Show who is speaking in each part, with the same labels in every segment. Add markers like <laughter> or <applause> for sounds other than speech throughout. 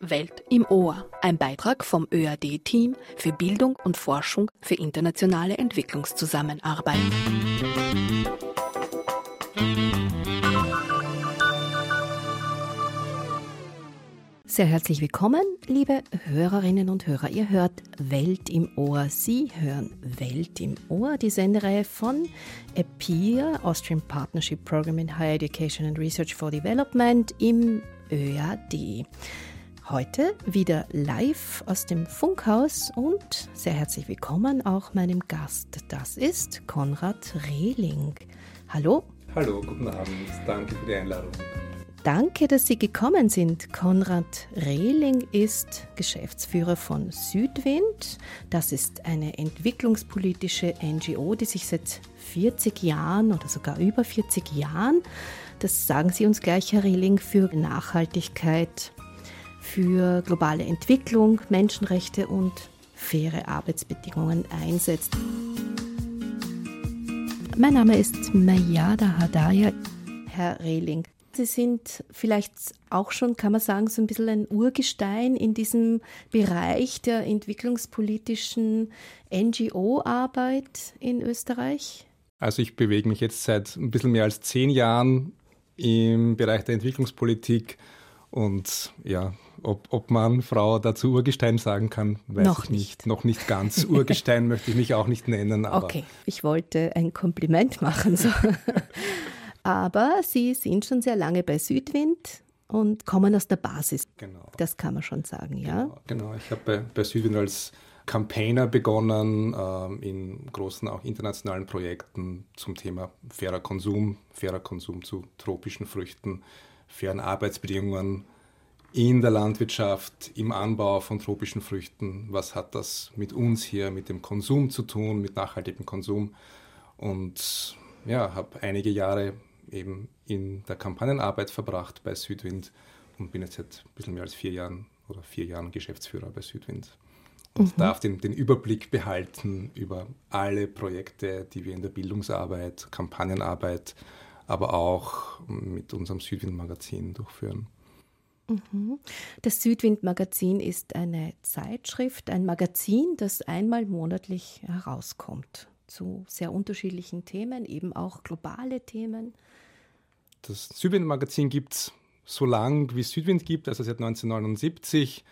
Speaker 1: Welt im Ohr, ein Beitrag vom ÖAD-Team für Bildung und Forschung für internationale Entwicklungszusammenarbeit. Sehr herzlich willkommen, liebe Hörerinnen und Hörer. Ihr hört Welt im Ohr. Sie hören Welt im Ohr, die Sendereihe von EPIR, Austrian Partnership Program in Higher Education and Research for Development im ÖAD. Heute wieder live aus dem Funkhaus und sehr herzlich willkommen auch meinem Gast. Das ist Konrad Rehling. Hallo.
Speaker 2: Hallo, guten Abend. Danke für die Einladung.
Speaker 1: Danke, dass Sie gekommen sind. Konrad Rehling ist Geschäftsführer von Südwind. Das ist eine entwicklungspolitische NGO, die sich seit 40 Jahren oder sogar über 40 Jahren, das sagen Sie uns gleich, Herr Rehling, für Nachhaltigkeit für globale Entwicklung, Menschenrechte und faire Arbeitsbedingungen einsetzt. Mein Name ist Mayada Hadaya. Herr Rehling, Sie sind vielleicht auch schon, kann man sagen, so ein bisschen ein Urgestein in diesem Bereich der entwicklungspolitischen NGO-Arbeit in Österreich.
Speaker 2: Also ich bewege mich jetzt seit ein bisschen mehr als zehn Jahren im Bereich der Entwicklungspolitik und ja, ob, ob man Frau dazu Urgestein sagen kann, weiß
Speaker 1: Noch
Speaker 2: ich nicht. nicht. Noch nicht ganz. Urgestein <laughs> möchte ich mich auch nicht nennen.
Speaker 1: okay, ich wollte ein Kompliment machen. So. <laughs> aber Sie sind schon sehr lange bei Südwind und kommen aus der Basis. Genau. Das kann man schon sagen, ja?
Speaker 2: Genau, genau. ich habe bei, bei Südwind als Campaigner begonnen ähm, in großen, auch internationalen Projekten zum Thema fairer Konsum, fairer Konsum zu tropischen Früchten, fairen Arbeitsbedingungen in der Landwirtschaft, im Anbau von tropischen Früchten. Was hat das mit uns hier, mit dem Konsum zu tun, mit nachhaltigem Konsum? Und ja, habe einige Jahre eben in der Kampagnenarbeit verbracht bei Südwind und bin jetzt seit ein bisschen mehr als vier Jahren oder vier Jahren Geschäftsführer bei Südwind und mhm. darf den, den, Überblick behalten über alle Projekte, die wir in der Bildungsarbeit, Kampagnenarbeit, aber auch mit unserem Südwind-Magazin durchführen.
Speaker 1: Mhm. Das Südwind-Magazin ist eine Zeitschrift, ein Magazin, das einmal monatlich herauskommt zu sehr unterschiedlichen Themen, eben auch globale Themen.
Speaker 2: Das Südwind-Magazin gibt es so lange, wie es Südwind gibt, also seit 1979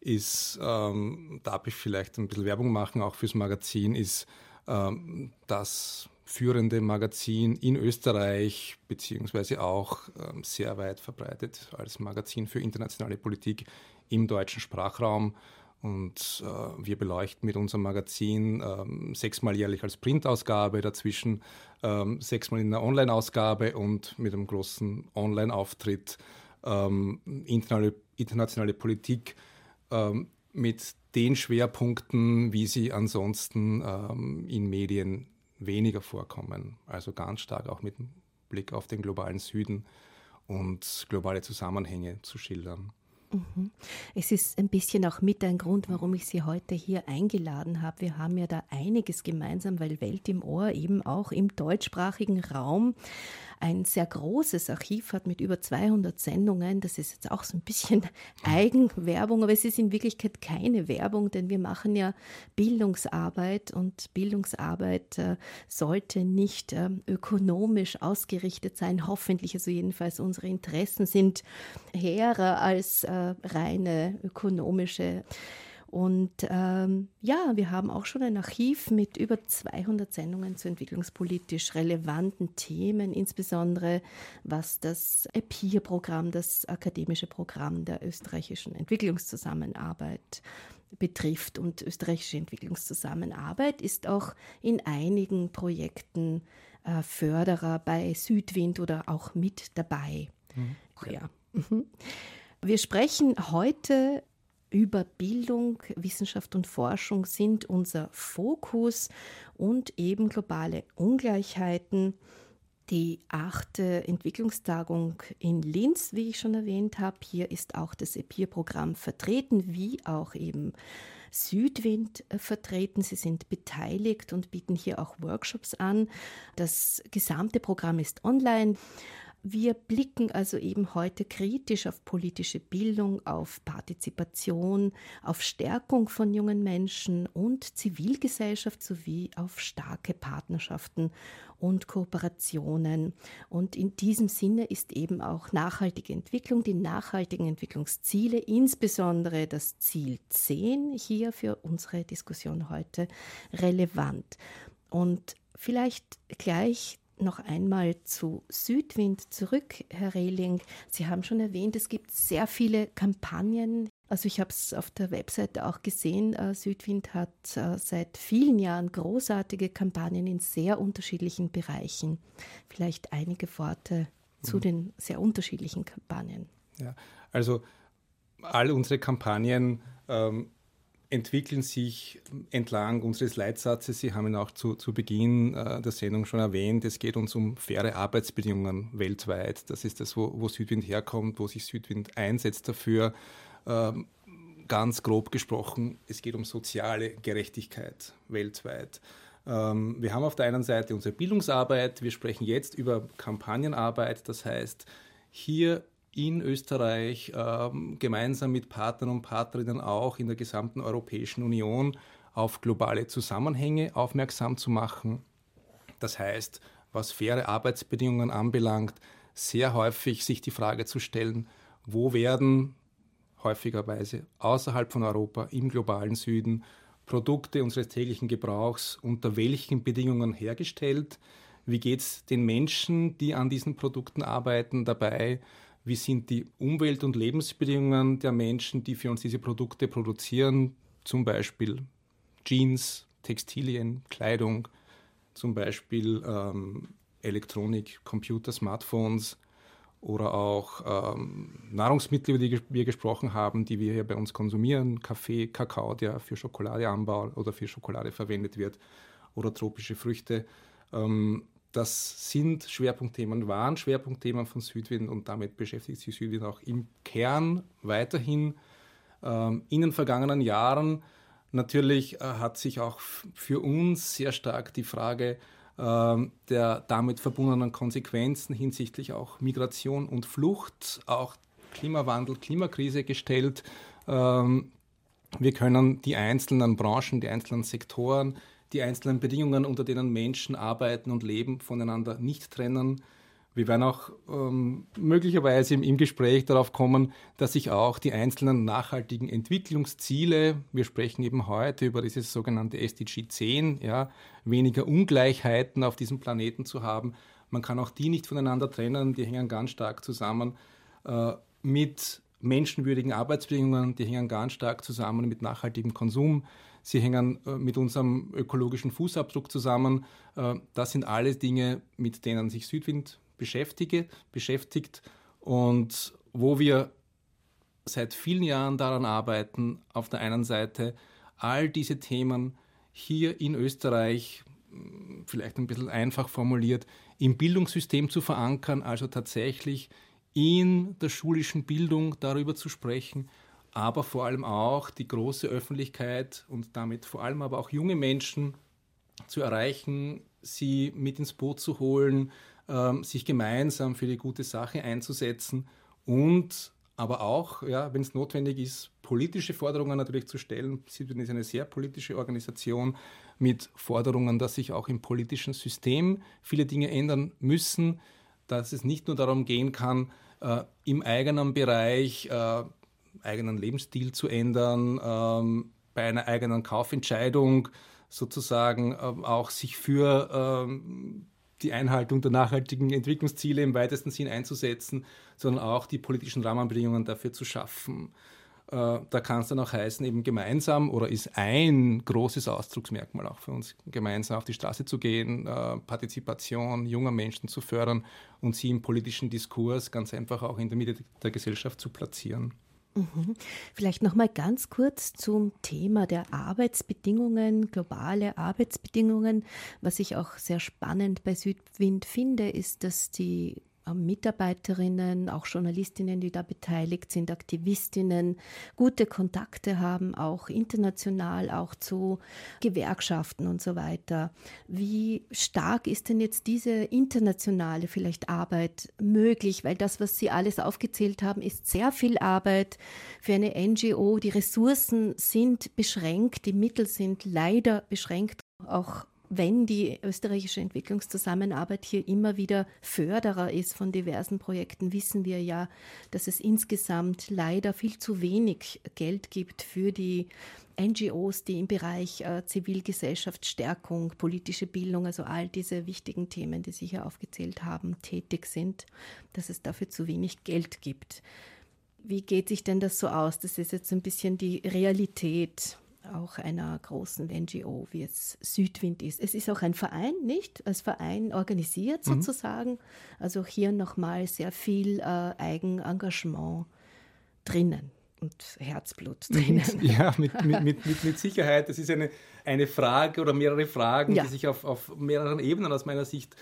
Speaker 2: ist, ähm, darf ich vielleicht ein bisschen Werbung machen, auch fürs Magazin, ist ähm, das führende Magazin in Österreich, beziehungsweise auch ähm, sehr weit verbreitet als Magazin für internationale Politik im deutschen Sprachraum. Und äh, wir beleuchten mit unserem Magazin ähm, sechsmal jährlich als Printausgabe, dazwischen ähm, sechsmal in der Online-Ausgabe und mit einem großen Online-Auftritt ähm, internationale, internationale Politik ähm, mit den Schwerpunkten, wie sie ansonsten ähm, in Medien weniger vorkommen. Also ganz stark auch mit Blick auf den globalen Süden und globale Zusammenhänge zu schildern.
Speaker 1: Mhm. Es ist ein bisschen auch mit ein Grund, warum ich Sie heute hier eingeladen habe. Wir haben ja da einiges gemeinsam, weil Welt im Ohr eben auch im deutschsprachigen Raum ein sehr großes Archiv hat mit über 200 Sendungen. Das ist jetzt auch so ein bisschen <laughs> Eigenwerbung, aber es ist in Wirklichkeit keine Werbung, denn wir machen ja Bildungsarbeit und Bildungsarbeit äh, sollte nicht äh, ökonomisch ausgerichtet sein, hoffentlich. Also jedenfalls unsere Interessen sind hehrer als äh, reine ökonomische und ähm, ja, wir haben auch schon ein Archiv mit über 200 Sendungen zu entwicklungspolitisch relevanten Themen, insbesondere was das EPIR-Programm, das akademische Programm der österreichischen Entwicklungszusammenarbeit betrifft. Und österreichische Entwicklungszusammenarbeit ist auch in einigen Projekten äh, Förderer bei Südwind oder auch mit dabei. Mhm. Ja. Mhm. Wir sprechen heute über Bildung, Wissenschaft und Forschung sind unser Fokus und eben globale Ungleichheiten. Die achte Entwicklungstagung in Linz, wie ich schon erwähnt habe, hier ist auch das EPIR-Programm vertreten, wie auch eben Südwind äh, vertreten. Sie sind beteiligt und bieten hier auch Workshops an. Das gesamte Programm ist online. Wir blicken also eben heute kritisch auf politische Bildung, auf Partizipation, auf Stärkung von jungen Menschen und Zivilgesellschaft sowie auf starke Partnerschaften und Kooperationen. Und in diesem Sinne ist eben auch nachhaltige Entwicklung, die nachhaltigen Entwicklungsziele, insbesondere das Ziel 10 hier für unsere Diskussion heute relevant. Und vielleicht gleich noch einmal zu Südwind zurück, Herr Rehling. Sie haben schon erwähnt, es gibt sehr viele Kampagnen. Also ich habe es auf der Webseite auch gesehen. Äh, Südwind hat äh, seit vielen Jahren großartige Kampagnen in sehr unterschiedlichen Bereichen. Vielleicht einige Worte zu mhm. den sehr unterschiedlichen Kampagnen.
Speaker 2: Ja, also all unsere Kampagnen ähm, entwickeln sich entlang unseres Leitsatzes. Sie haben ihn auch zu, zu Beginn äh, der Sendung schon erwähnt. Es geht uns um faire Arbeitsbedingungen weltweit. Das ist das, wo, wo Südwind herkommt, wo sich Südwind einsetzt dafür. Ähm, ganz grob gesprochen, es geht um soziale Gerechtigkeit weltweit. Ähm, wir haben auf der einen Seite unsere Bildungsarbeit. Wir sprechen jetzt über Kampagnenarbeit. Das heißt, hier in Österreich ähm, gemeinsam mit Partnern und Partnerinnen auch in der gesamten Europäischen Union auf globale Zusammenhänge aufmerksam zu machen. Das heißt, was faire Arbeitsbedingungen anbelangt, sehr häufig sich die Frage zu stellen, wo werden häufigerweise außerhalb von Europa im globalen Süden Produkte unseres täglichen Gebrauchs unter welchen Bedingungen hergestellt? Wie geht es den Menschen, die an diesen Produkten arbeiten, dabei? Wie sind die Umwelt- und Lebensbedingungen der Menschen, die für uns diese Produkte produzieren, zum Beispiel Jeans, Textilien, Kleidung, zum Beispiel ähm, Elektronik, Computer, Smartphones oder auch ähm, Nahrungsmittel, über die wir gesprochen haben, die wir hier bei uns konsumieren, Kaffee, Kakao, der für Schokoladeanbau oder für Schokolade verwendet wird, oder tropische Früchte. Ähm, das sind Schwerpunktthemen, waren Schwerpunktthemen von Südwind und damit beschäftigt sich Südwind auch im Kern weiterhin. Ähm, in den vergangenen Jahren natürlich äh, hat sich auch für uns sehr stark die Frage äh, der damit verbundenen Konsequenzen hinsichtlich auch Migration und Flucht, auch Klimawandel, Klimakrise gestellt. Ähm, wir können die einzelnen Branchen, die einzelnen Sektoren die einzelnen Bedingungen, unter denen Menschen arbeiten und leben, voneinander nicht trennen. Wir werden auch ähm, möglicherweise im, im, Gespräch darauf kommen, dass sich auch die einzelnen nachhaltigen Entwicklungsziele, wir sprechen eben heute über dieses sogenannte SDG 10, ja, weniger Ungleichheiten auf diesem Planeten zu haben, man kann auch die nicht voneinander trennen, die hängen ganz stark zusammen äh, mit menschenwürdigen Arbeitsbedingungen, die hängen ganz stark zusammen mit nachhaltigem Konsum, sie hängen äh, mit unserem ökologischen Fußabdruck zusammen. Äh, das sind alle Dinge, mit denen sich Südwind beschäftige, beschäftigt und wo wir seit vielen Jahren daran arbeiten, auf der einen Seite all diese Themen hier in Österreich, vielleicht ein bisschen einfach formuliert, im Bildungssystem zu verankern, also tatsächlich in der schulischen Bildung darüber zu sprechen, aber vor allem auch die große Öffentlichkeit und damit vor allem aber auch junge Menschen zu erreichen, sie mit ins Boot zu holen, ähm, sich gemeinsam für die gute Sache einzusetzen und aber auch, ja, wenn es notwendig ist, politische Forderungen natürlich zu stellen. Siebenbürgen ist eine sehr politische Organisation mit Forderungen, dass sich auch im politischen System viele Dinge ändern müssen, dass es nicht nur darum gehen kann, äh, im eigenen Bereich äh, eigenen Lebensstil zu ändern, ähm, bei einer eigenen Kaufentscheidung sozusagen ähm, auch sich für ähm, die Einhaltung der nachhaltigen Entwicklungsziele im weitesten Sinn einzusetzen, sondern auch die politischen Rahmenbedingungen dafür zu schaffen. Äh, da kann es dann auch heißen, eben gemeinsam oder ist ein großes Ausdrucksmerkmal auch für uns, gemeinsam auf die Straße zu gehen, äh, Partizipation junger Menschen zu fördern und sie im politischen Diskurs ganz einfach auch in der Mitte der Gesellschaft zu platzieren.
Speaker 1: Mhm. Vielleicht noch mal ganz kurz zum Thema der Arbeitsbedingungen, globale Arbeitsbedingungen. Was ich auch sehr spannend bei Südwind finde, ist, dass die Mitarbeiterinnen, auch Journalistinnen, die da beteiligt sind, Aktivistinnen, gute Kontakte haben, auch international, auch zu Gewerkschaften und so weiter. Wie stark ist denn jetzt diese internationale vielleicht Arbeit möglich? Weil das, was Sie alles aufgezählt haben, ist sehr viel Arbeit für eine NGO. Die Ressourcen sind beschränkt, die Mittel sind leider beschränkt. Auch wenn die österreichische Entwicklungszusammenarbeit hier immer wieder Förderer ist von diversen Projekten, wissen wir ja, dass es insgesamt leider viel zu wenig Geld gibt für die NGOs, die im Bereich äh, Zivilgesellschaftsstärkung, politische Bildung, also all diese wichtigen Themen, die Sie hier aufgezählt haben, tätig sind, dass es dafür zu wenig Geld gibt. Wie geht sich denn das so aus? Das ist jetzt ein bisschen die Realität auch einer großen NGO, wie es Südwind ist. Es ist auch ein Verein, nicht? Als Verein organisiert mhm. sozusagen. Also hier nochmal sehr viel äh, Eigenengagement drinnen und Herzblut drinnen. <laughs>
Speaker 2: Ja, <laughs> mit, mit, mit, mit, Sicherheit. Das ist eine, eine Frage oder mehrere Fragen, ja. die sich auf, auf mehreren Ebenen aus meiner Sicht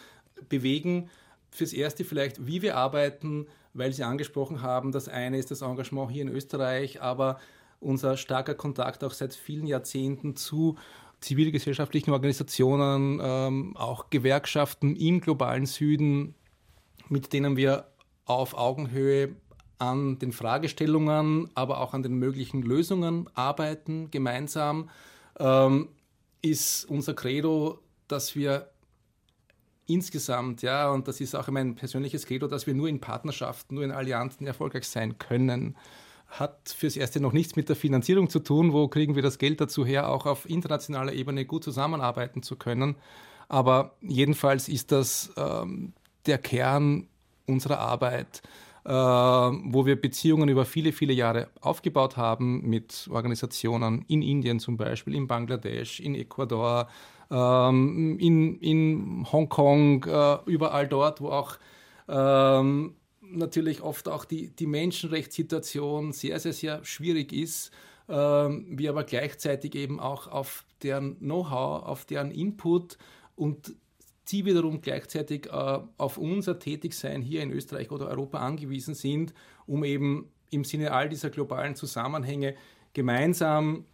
Speaker 2: bewegen. Fürs Erste vielleicht, wie wir arbeiten, weil Sie angesprochen haben, das eine ist das Engagement hier in Österreich, aber unser starker Kontakt auch seit vielen Jahrzehnten zu zivilgesellschaftlichen Organisationen, ähm, auch Gewerkschaften im globalen Süden, mit denen wir auf Augenhöhe an den Fragestellungen, aber auch an den möglichen Lösungen arbeiten, gemeinsam, ähm, ist unser Credo, dass wir insgesamt, ja, und das ist auch mein persönliches Credo, dass wir nur in Partnerschaften, nur in Allianzen erfolgreich sein können hat fürs Erste noch nichts mit der Finanzierung zu tun. Wo kriegen wir das Geld dazu her, auch auf internationaler Ebene gut zusammenarbeiten zu können? Aber jedenfalls ist das ähm, der Kern unserer Arbeit, äh, wo wir Beziehungen über viele, viele Jahre aufgebaut haben mit Organisationen in Indien zum Beispiel, in Bangladesch, in Ecuador, ähm, in, in Hongkong, äh, überall dort, wo auch ähm, natürlich oft auch die, die Menschenrechtssituation sehr, sehr, sehr schwierig ist, ähm, wir aber gleichzeitig eben auch auf deren Know-how, auf deren Input und die wiederum gleichzeitig äh, auf unser Tätigsein hier in Österreich oder Europa angewiesen sind, um eben im Sinne all dieser globalen Zusammenhänge gemeinsam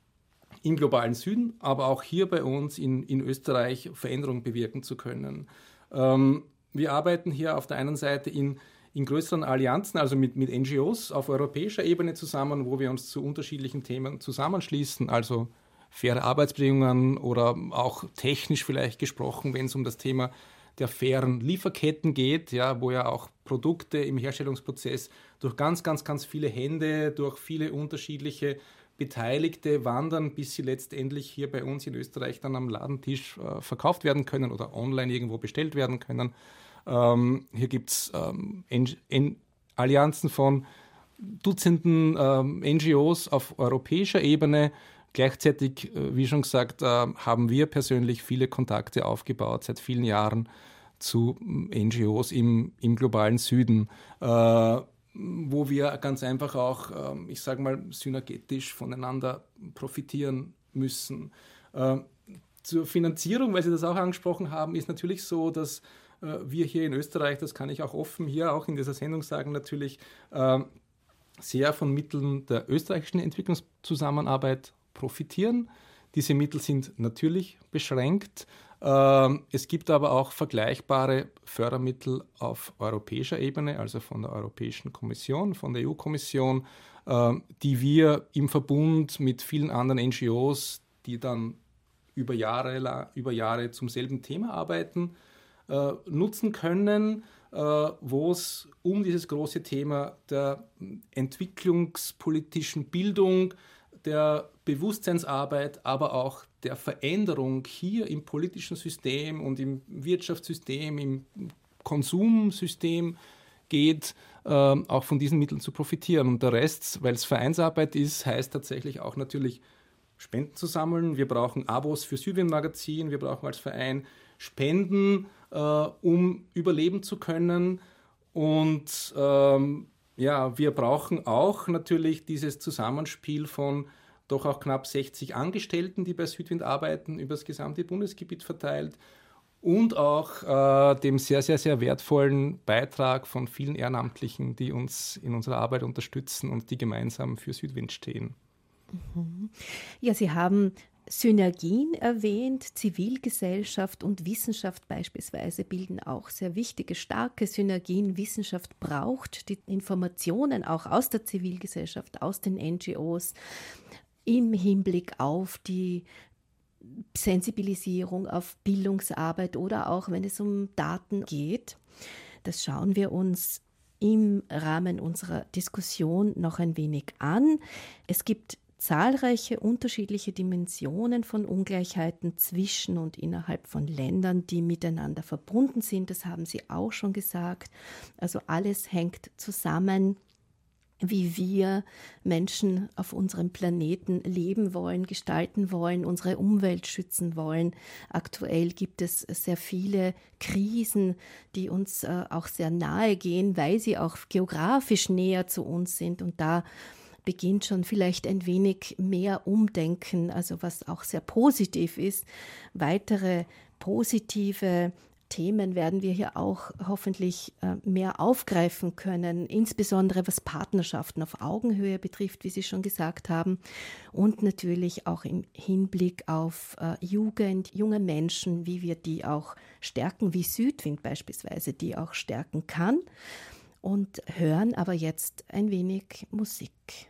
Speaker 2: im globalen Süden, aber auch hier bei uns in, in Österreich Veränderungen bewirken zu können. Ähm, wir arbeiten hier auf der einen Seite in in größeren Allianzen, also mit, mit NGOs auf europäischer Ebene zusammen, wo wir uns zu unterschiedlichen Themen zusammenschließen, also faire Arbeitsbedingungen oder auch technisch vielleicht gesprochen, wenn es um das Thema der fairen Lieferketten geht, ja, wo ja auch Produkte im Herstellungsprozess durch ganz, ganz, ganz viele Hände, durch viele unterschiedliche Beteiligte wandern, bis sie letztendlich hier bei uns in Österreich dann am Ladentisch äh, verkauft werden können oder online irgendwo bestellt werden können. Ähm, hier gibt es ähm, Allianzen von Dutzenden ähm, NGOs auf europäischer Ebene. Gleichzeitig, äh, wie schon gesagt, äh, haben wir persönlich viele Kontakte aufgebaut seit vielen Jahren zu NGOs im, im globalen Süden, äh, wo wir ganz einfach auch, äh, ich sage mal, synergetisch voneinander profitieren müssen. Äh, zur Finanzierung, weil Sie das auch angesprochen haben, ist natürlich so, dass wir hier in Österreich, das kann ich auch offen hier auch in dieser Sendung sagen, natürlich ähm, sehr von Mitteln der österreichischen Entwicklungszusammenarbeit profitieren. Diese Mittel sind natürlich beschränkt. Ähm, es gibt aber auch vergleichbare Fördermittel auf europäischer Ebene, also von der Europäischen Kommission, von der EU-Kommission, die wir im Verbund mit vielen anderen NGOs, die dann über Jahre, über Jahre zum selben Thema arbeiten, äh, nutzen können, äh, wo es um dieses große Thema der entwicklungspolitischen Bildung, der Bewusstseinsarbeit, aber auch der Veränderung hier im politischen System und im Wirtschaftssystem, im Konsumsystem geht, äh, auch von diesen Mitteln zu profitieren. Und der Rest, weil es Vereinsarbeit ist, heißt tatsächlich auch natürlich Spenden zu sammeln. Wir brauchen Abos für Südwien Magazin, wir brauchen als Verein Spenden, äh, um überleben zu können. Und ähm, ja, wir brauchen auch natürlich dieses Zusammenspiel von doch auch knapp 60 Angestellten, die bei Südwind arbeiten, über das gesamte Bundesgebiet verteilt, und auch äh, dem sehr, sehr, sehr wertvollen Beitrag von vielen Ehrenamtlichen, die uns in unserer Arbeit unterstützen und die gemeinsam für Südwind stehen.
Speaker 1: Mhm. Ja, Sie haben Synergien erwähnt. Zivilgesellschaft und Wissenschaft beispielsweise bilden auch sehr wichtige, starke Synergien. Wissenschaft braucht die Informationen auch aus der Zivilgesellschaft, aus den NGOs im Hinblick auf die Sensibilisierung, auf Bildungsarbeit oder auch wenn es um Daten geht. Das schauen wir uns im Rahmen unserer Diskussion noch ein wenig an. Es gibt zahlreiche unterschiedliche Dimensionen von Ungleichheiten zwischen und innerhalb von Ländern, die miteinander verbunden sind. Das haben Sie auch schon gesagt. Also alles hängt zusammen wie wir Menschen auf unserem Planeten leben wollen, gestalten wollen, unsere Umwelt schützen wollen. Aktuell gibt es sehr viele Krisen, die uns äh, auch sehr nahe gehen, weil sie auch geografisch näher zu uns sind. Und da beginnt schon vielleicht ein wenig mehr Umdenken, also was auch sehr positiv ist. Weitere positive Themen werden wir hier auch hoffentlich äh, mehr aufgreifen können, insbesondere was Partnerschaften auf Augenhöhe betrifft, wie Sie schon gesagt haben, und natürlich auch im Hinblick auf äh, Jugend, junge Menschen, wie wir die auch stärken, wie Südwind beispielsweise die auch stärken kann. Und hören aber jetzt ein wenig Musik.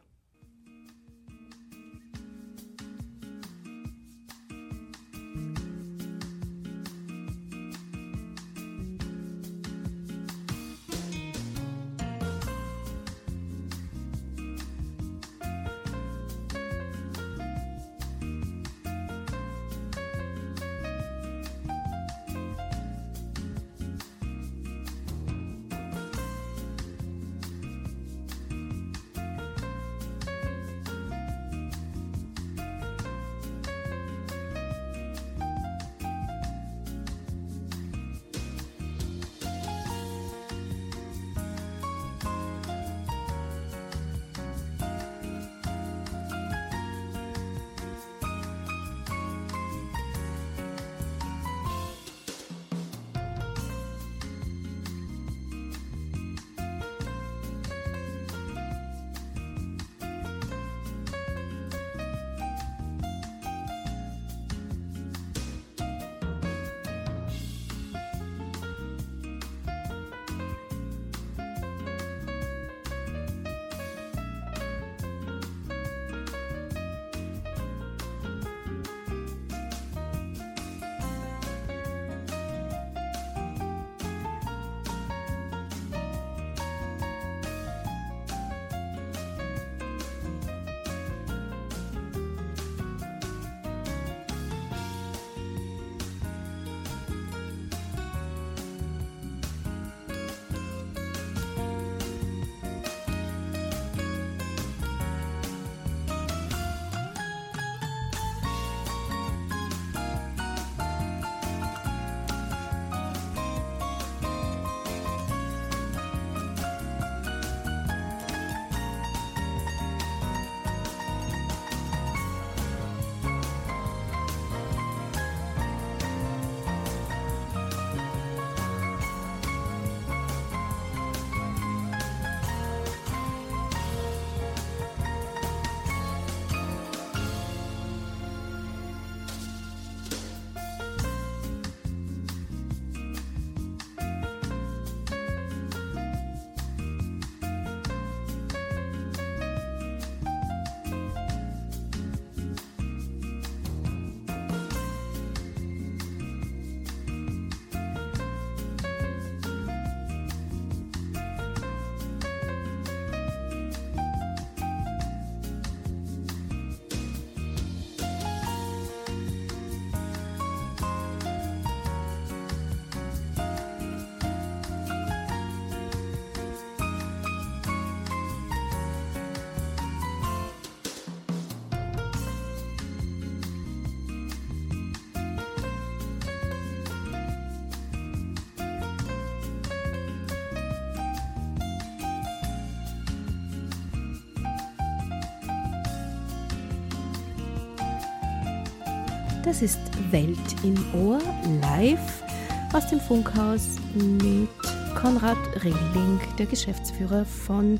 Speaker 1: Das ist Welt im Ohr live aus dem Funkhaus mit Konrad Rehling, der Geschäftsführer von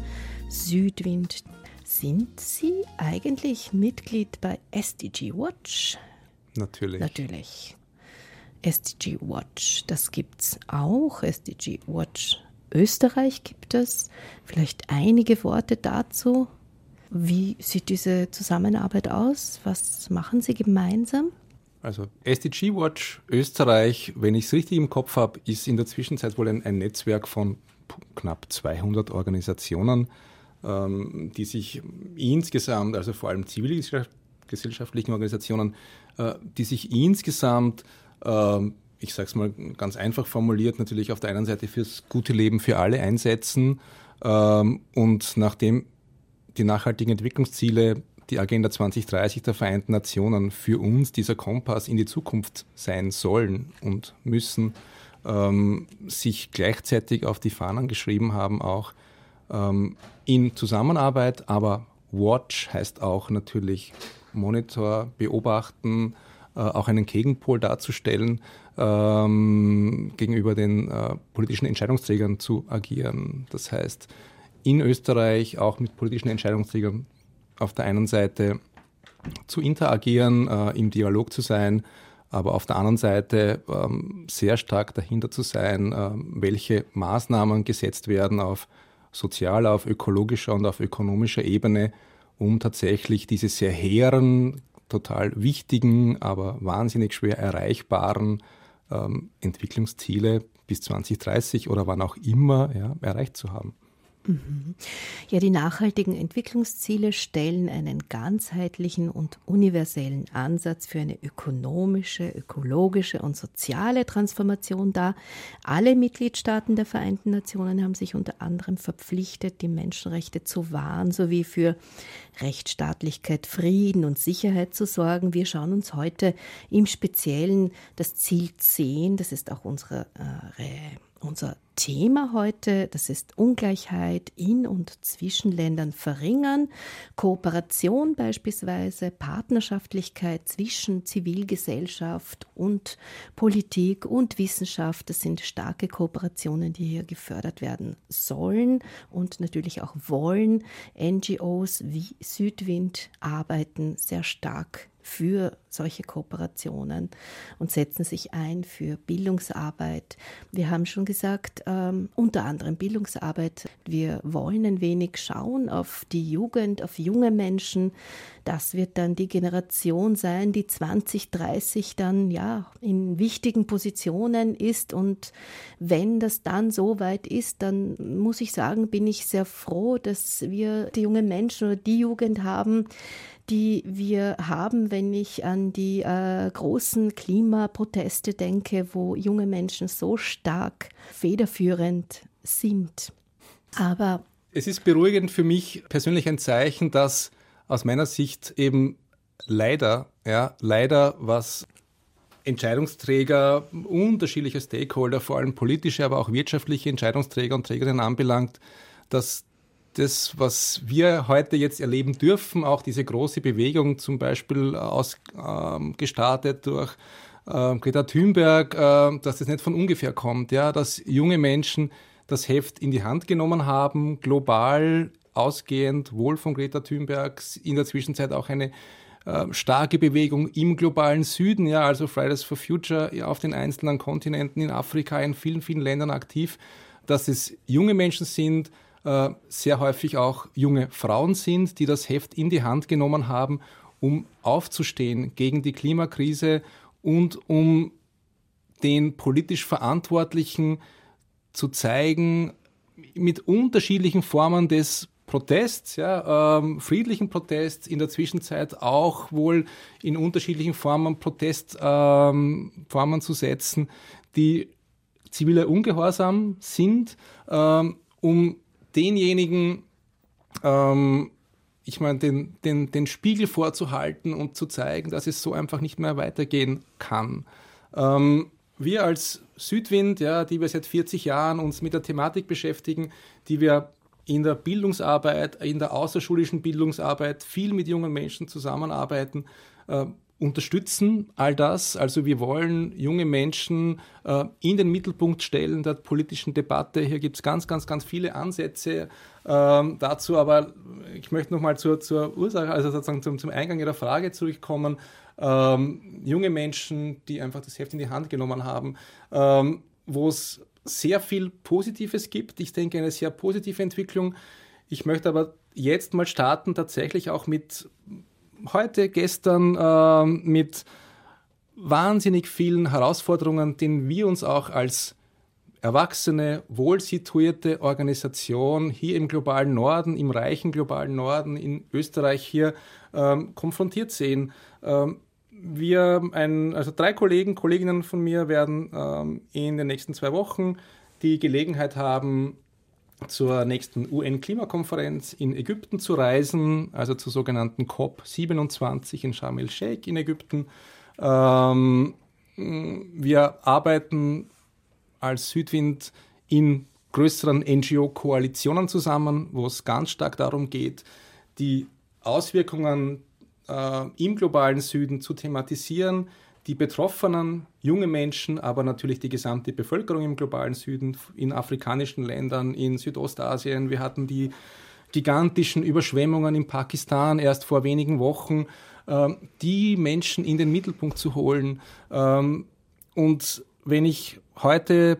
Speaker 1: Südwind. Sind Sie eigentlich Mitglied bei SDG Watch?
Speaker 2: Natürlich.
Speaker 1: Natürlich. SDG Watch, das gibt es auch. SDG Watch Österreich gibt es. Vielleicht einige Worte dazu. Wie sieht diese Zusammenarbeit aus? Was machen Sie gemeinsam?
Speaker 2: Also SDG Watch Österreich, wenn ich es richtig im Kopf habe, ist in der Zwischenzeit wohl ein, ein Netzwerk von knapp 200 Organisationen, ähm, die sich insgesamt, also vor allem zivilgesellschaftlichen Organisationen, äh, die sich insgesamt, äh, ich sage es mal ganz einfach formuliert, natürlich auf der einen Seite fürs gute Leben für alle einsetzen ähm, und nachdem die nachhaltigen Entwicklungsziele die Agenda 2030 der Vereinten Nationen für uns dieser Kompass in die Zukunft sein sollen und müssen, ähm, sich gleichzeitig auf die Fahnen geschrieben haben, auch ähm, in Zusammenarbeit, aber Watch heißt auch natürlich Monitor, beobachten, äh, auch einen Gegenpol darzustellen, ähm, gegenüber den äh, politischen Entscheidungsträgern zu agieren. Das heißt, in Österreich auch mit politischen Entscheidungsträgern auf der einen Seite zu interagieren, äh, im Dialog zu sein, aber auf der anderen Seite ähm, sehr stark dahinter zu sein, äh, welche Maßnahmen gesetzt werden auf sozialer, auf ökologischer und auf ökonomischer Ebene, um tatsächlich diese sehr hehren, total wichtigen, aber wahnsinnig schwer erreichbaren ähm, Entwicklungsziele bis 2030 oder wann auch immer ja, erreicht zu haben.
Speaker 1: Ja, die nachhaltigen Entwicklungsziele stellen einen ganzheitlichen und universellen Ansatz für eine ökonomische, ökologische und soziale Transformation dar. Alle Mitgliedstaaten der Vereinten Nationen haben sich unter anderem verpflichtet, die Menschenrechte zu wahren sowie für Rechtsstaatlichkeit, Frieden und Sicherheit zu sorgen. Wir schauen uns heute im Speziellen das Ziel 10, das ist auch unsere äh, unser Thema heute, das ist Ungleichheit in und zwischen Ländern verringern, Kooperation beispielsweise, Partnerschaftlichkeit zwischen Zivilgesellschaft und Politik und Wissenschaft. Das sind starke Kooperationen, die hier gefördert werden sollen und natürlich auch wollen. NGOs wie Südwind arbeiten sehr stark für solche Kooperationen und setzen sich ein für Bildungsarbeit. Wir haben schon gesagt, ähm, unter anderem Bildungsarbeit. Wir wollen ein wenig schauen auf die Jugend, auf junge Menschen. Das wird dann die Generation sein, die 2030 dann ja in wichtigen Positionen ist. Und wenn das dann so weit ist, dann muss ich sagen, bin ich sehr froh, dass wir die jungen Menschen oder die Jugend haben, die wir haben, wenn ich an die äh, großen Klimaproteste denke, wo junge Menschen so stark federführend sind. Aber
Speaker 2: es ist beruhigend für mich persönlich ein Zeichen, dass aus meiner Sicht eben leider, ja, leider was Entscheidungsträger, unterschiedliche Stakeholder, vor allem politische, aber auch wirtschaftliche Entscheidungsträger und Trägerinnen anbelangt, dass das, was wir heute jetzt erleben dürfen, auch diese große Bewegung zum Beispiel ausgestartet ähm, durch äh, Greta Thunberg, äh, dass das nicht von ungefähr kommt, ja, dass junge Menschen das Heft in die Hand genommen haben, global ausgehend, wohl von Greta Thunberg, in der Zwischenzeit auch eine äh, starke Bewegung im globalen Süden, ja, also Fridays for Future auf den einzelnen Kontinenten, in Afrika, in vielen, vielen Ländern aktiv, dass es junge Menschen sind, äh, sehr häufig auch junge Frauen sind, die das Heft in die Hand genommen haben, um aufzustehen gegen die Klimakrise und um den politisch Verantwortlichen zu zeigen, mit unterschiedlichen Formen des Protests, ja, ähm, friedlichen Protests, in der Zwischenzeit auch wohl in unterschiedlichen Formen Protestformen ähm, zu setzen, die zivile Ungehorsam sind, ähm, um denjenigen, ähm, ich meine, den, den, den Spiegel vorzuhalten und zu zeigen, dass es so einfach nicht mehr weitergehen kann. Ähm, wir als Südwind, ja, die wir seit 40 Jahren uns mit der Thematik beschäftigen, die wir in der Bildungsarbeit, in der außerschulischen Bildungsarbeit viel mit jungen Menschen zusammenarbeiten, äh, unterstützen all das. Also wir wollen junge Menschen äh, in den Mittelpunkt stellen der politischen Debatte. Hier gibt es ganz, ganz, ganz viele Ansätze ähm, dazu. Aber ich möchte nochmal zur, zur Ursache, also sozusagen zum, zum Eingang Ihrer Frage zurückkommen. Ähm, junge Menschen, die einfach das Heft in die Hand genommen haben, ähm, wo es sehr viel Positives gibt. Ich denke, eine sehr positive Entwicklung. Ich möchte aber jetzt mal starten, tatsächlich auch mit heute, gestern äh, mit wahnsinnig vielen Herausforderungen, denen wir uns auch als erwachsene, wohlsituierte Organisation hier im globalen Norden, im reichen globalen Norden, in Österreich hier ähm, konfrontiert sehen. Ähm, wir, ein, also drei Kollegen, Kolleginnen von mir werden ähm, in den nächsten zwei Wochen die Gelegenheit haben, zur nächsten UN-Klimakonferenz in Ägypten zu reisen, also zur sogenannten COP27 in Sharm el-Sheikh in Ägypten. Ähm, wir arbeiten als Südwind in größeren NGO-Koalitionen zusammen, wo es ganz stark darum geht, die Auswirkungen äh, im globalen Süden zu thematisieren, die Betroffenen, junge Menschen, aber natürlich die gesamte Bevölkerung im globalen Süden, in afrikanischen Ländern, in Südostasien. Wir hatten die gigantischen Überschwemmungen in Pakistan erst vor wenigen Wochen, äh, die Menschen in den Mittelpunkt zu holen. Ähm, und wenn ich heute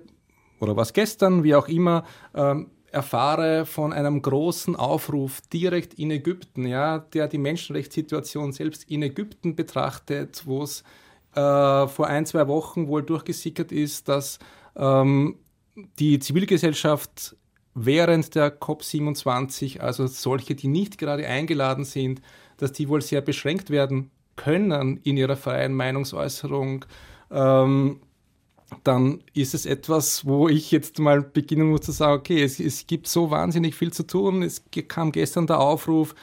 Speaker 2: oder was gestern, wie auch immer, ähm, erfahre von einem großen Aufruf direkt in Ägypten, ja, der die Menschenrechtssituation selbst in Ägypten betrachtet, wo es äh, vor ein, zwei Wochen wohl durchgesickert ist, dass ähm, die Zivilgesellschaft während der COP27, also solche, die nicht gerade eingeladen sind, dass die wohl sehr beschränkt werden können in ihrer freien Meinungsäußerung. Ähm, dann ist es etwas, wo ich jetzt mal beginnen muss zu sagen, okay, es, es gibt so wahnsinnig viel zu tun. Es kam gestern der Aufruf,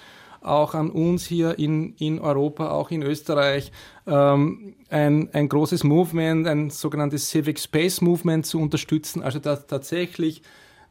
Speaker 2: auch an uns hier in, in Europa, auch in Österreich, ähm, ein, ein großes Movement, ein sogenanntes Civic Space Movement zu unterstützen, also dass tatsächlich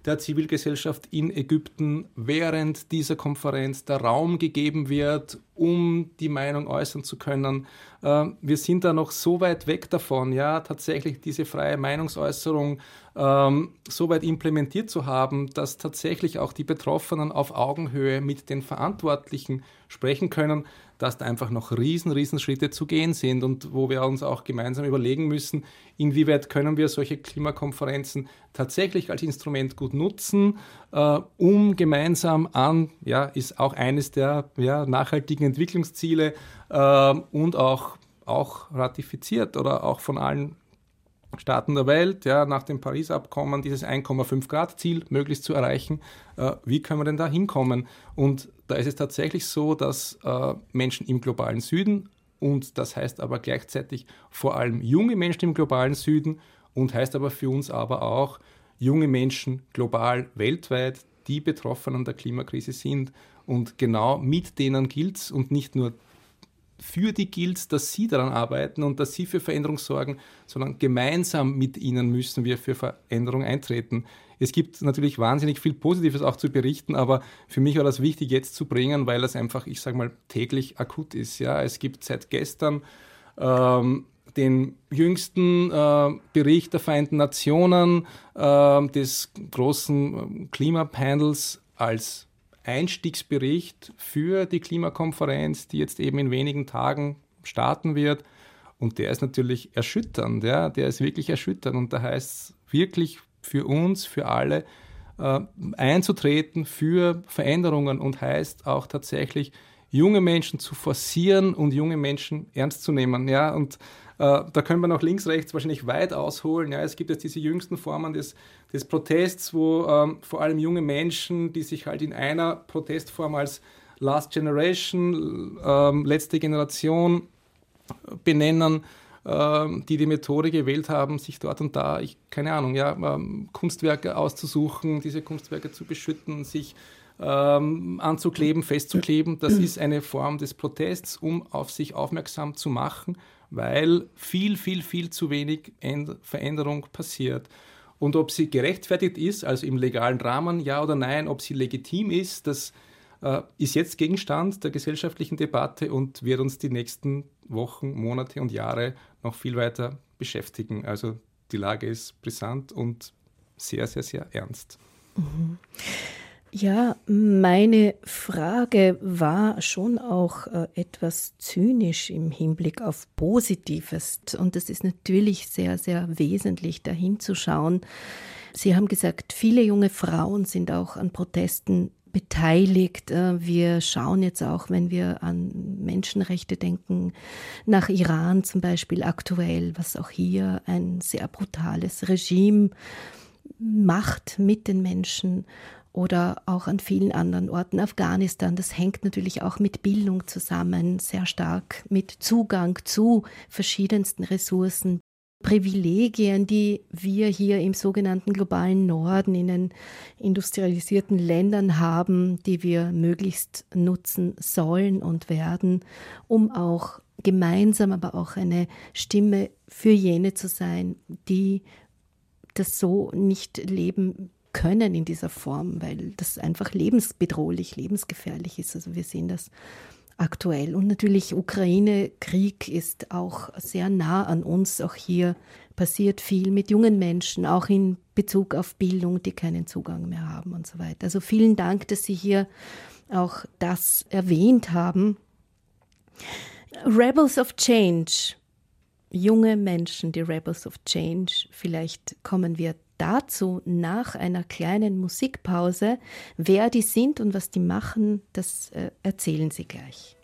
Speaker 2: der Zivilgesellschaft in Ägypten während dieser Konferenz der Raum gegeben wird, um die Meinung äußern zu können. Ähm, wir sind da noch so weit weg davon, ja, tatsächlich diese freie Meinungsäußerung ähm, so weit implementiert zu haben, dass tatsächlich auch die Betroffenen auf Augenhöhe mit den Verantwortlichen sprechen können dass da einfach noch riesen, riesen Schritte zu gehen sind und wo wir uns auch gemeinsam überlegen müssen, inwieweit können wir solche Klimakonferenzen tatsächlich als Instrument gut nutzen, äh, um gemeinsam an, ja, ist auch eines der ja, nachhaltigen Entwicklungsziele äh, und auch, auch ratifiziert oder auch von allen Staaten der Welt, ja, nach dem Paris-Abkommen dieses 1,5 Grad-Ziel möglichst zu erreichen. Äh, wie können wir denn da hinkommen? Und da ist es tatsächlich so, dass äh, Menschen im globalen Süden und das heißt aber gleichzeitig vor allem junge Menschen im globalen Süden und heißt aber für uns aber auch junge Menschen global weltweit, die betroffen an der Klimakrise sind. Und genau mit denen gilt es und nicht nur für die gilt, dass sie daran arbeiten und dass sie für Veränderung sorgen, sondern gemeinsam mit ihnen müssen wir für Veränderung eintreten. Es gibt natürlich wahnsinnig viel Positives auch zu berichten, aber für mich war das wichtig jetzt zu bringen, weil das einfach, ich sage mal, täglich akut ist. Ja, es gibt seit gestern ähm, den jüngsten äh, Bericht der Vereinten Nationen äh, des großen ähm, Klimapanels als Einstiegsbericht für die Klimakonferenz, die jetzt eben in wenigen Tagen starten wird. Und der ist natürlich erschütternd, ja, der ist wirklich erschütternd. Und da heißt es wirklich für uns, für alle, äh, einzutreten für Veränderungen und heißt auch tatsächlich, junge Menschen zu forcieren und junge Menschen ernst zu nehmen. Ja, und da können wir noch links, rechts wahrscheinlich weit ausholen. Ja, es gibt jetzt diese jüngsten Formen des, des Protests, wo ähm, vor allem junge Menschen, die sich halt in einer Protestform als Last Generation, ähm, letzte Generation benennen, ähm, die die Methode gewählt haben, sich dort und da, ich, keine Ahnung, ja, ähm, Kunstwerke auszusuchen, diese Kunstwerke zu beschütten, sich ähm, anzukleben, festzukleben. Das ist eine Form des Protests, um auf sich aufmerksam zu machen, weil viel, viel, viel zu wenig End Veränderung passiert. Und ob sie gerechtfertigt ist, also im legalen Rahmen, ja oder nein, ob sie legitim ist, das äh, ist jetzt Gegenstand der gesellschaftlichen Debatte und wird uns die nächsten Wochen, Monate und Jahre noch viel weiter beschäftigen. Also die Lage ist brisant und sehr, sehr, sehr ernst.
Speaker 3: Mhm. Ja, meine Frage war schon auch äh, etwas zynisch im Hinblick auf Positives. Und es ist natürlich sehr, sehr wesentlich, dahin zu schauen. Sie haben gesagt, viele junge Frauen sind auch an Protesten beteiligt. Äh, wir schauen jetzt auch, wenn wir an Menschenrechte denken, nach Iran zum Beispiel aktuell, was auch hier ein sehr brutales Regime macht mit den Menschen oder auch an vielen anderen Orten. Afghanistan, das hängt natürlich auch mit Bildung zusammen, sehr stark mit Zugang zu verschiedensten Ressourcen, Privilegien, die wir hier im sogenannten globalen Norden in den industrialisierten Ländern haben, die wir möglichst nutzen sollen und werden, um auch gemeinsam, aber auch eine Stimme für jene zu sein, die das so nicht leben können in dieser Form, weil das einfach lebensbedrohlich, lebensgefährlich ist. Also wir sehen das aktuell. Und natürlich Ukraine-Krieg ist auch sehr nah an uns. Auch hier passiert viel mit jungen Menschen, auch in Bezug auf Bildung, die keinen Zugang mehr haben und so weiter. Also vielen Dank, dass Sie hier auch das erwähnt haben. Rebels of Change. Junge Menschen, die Rebels of Change. Vielleicht kommen wir dazu nach einer kleinen Musikpause. Wer die sind und was die machen, das äh, erzählen sie gleich.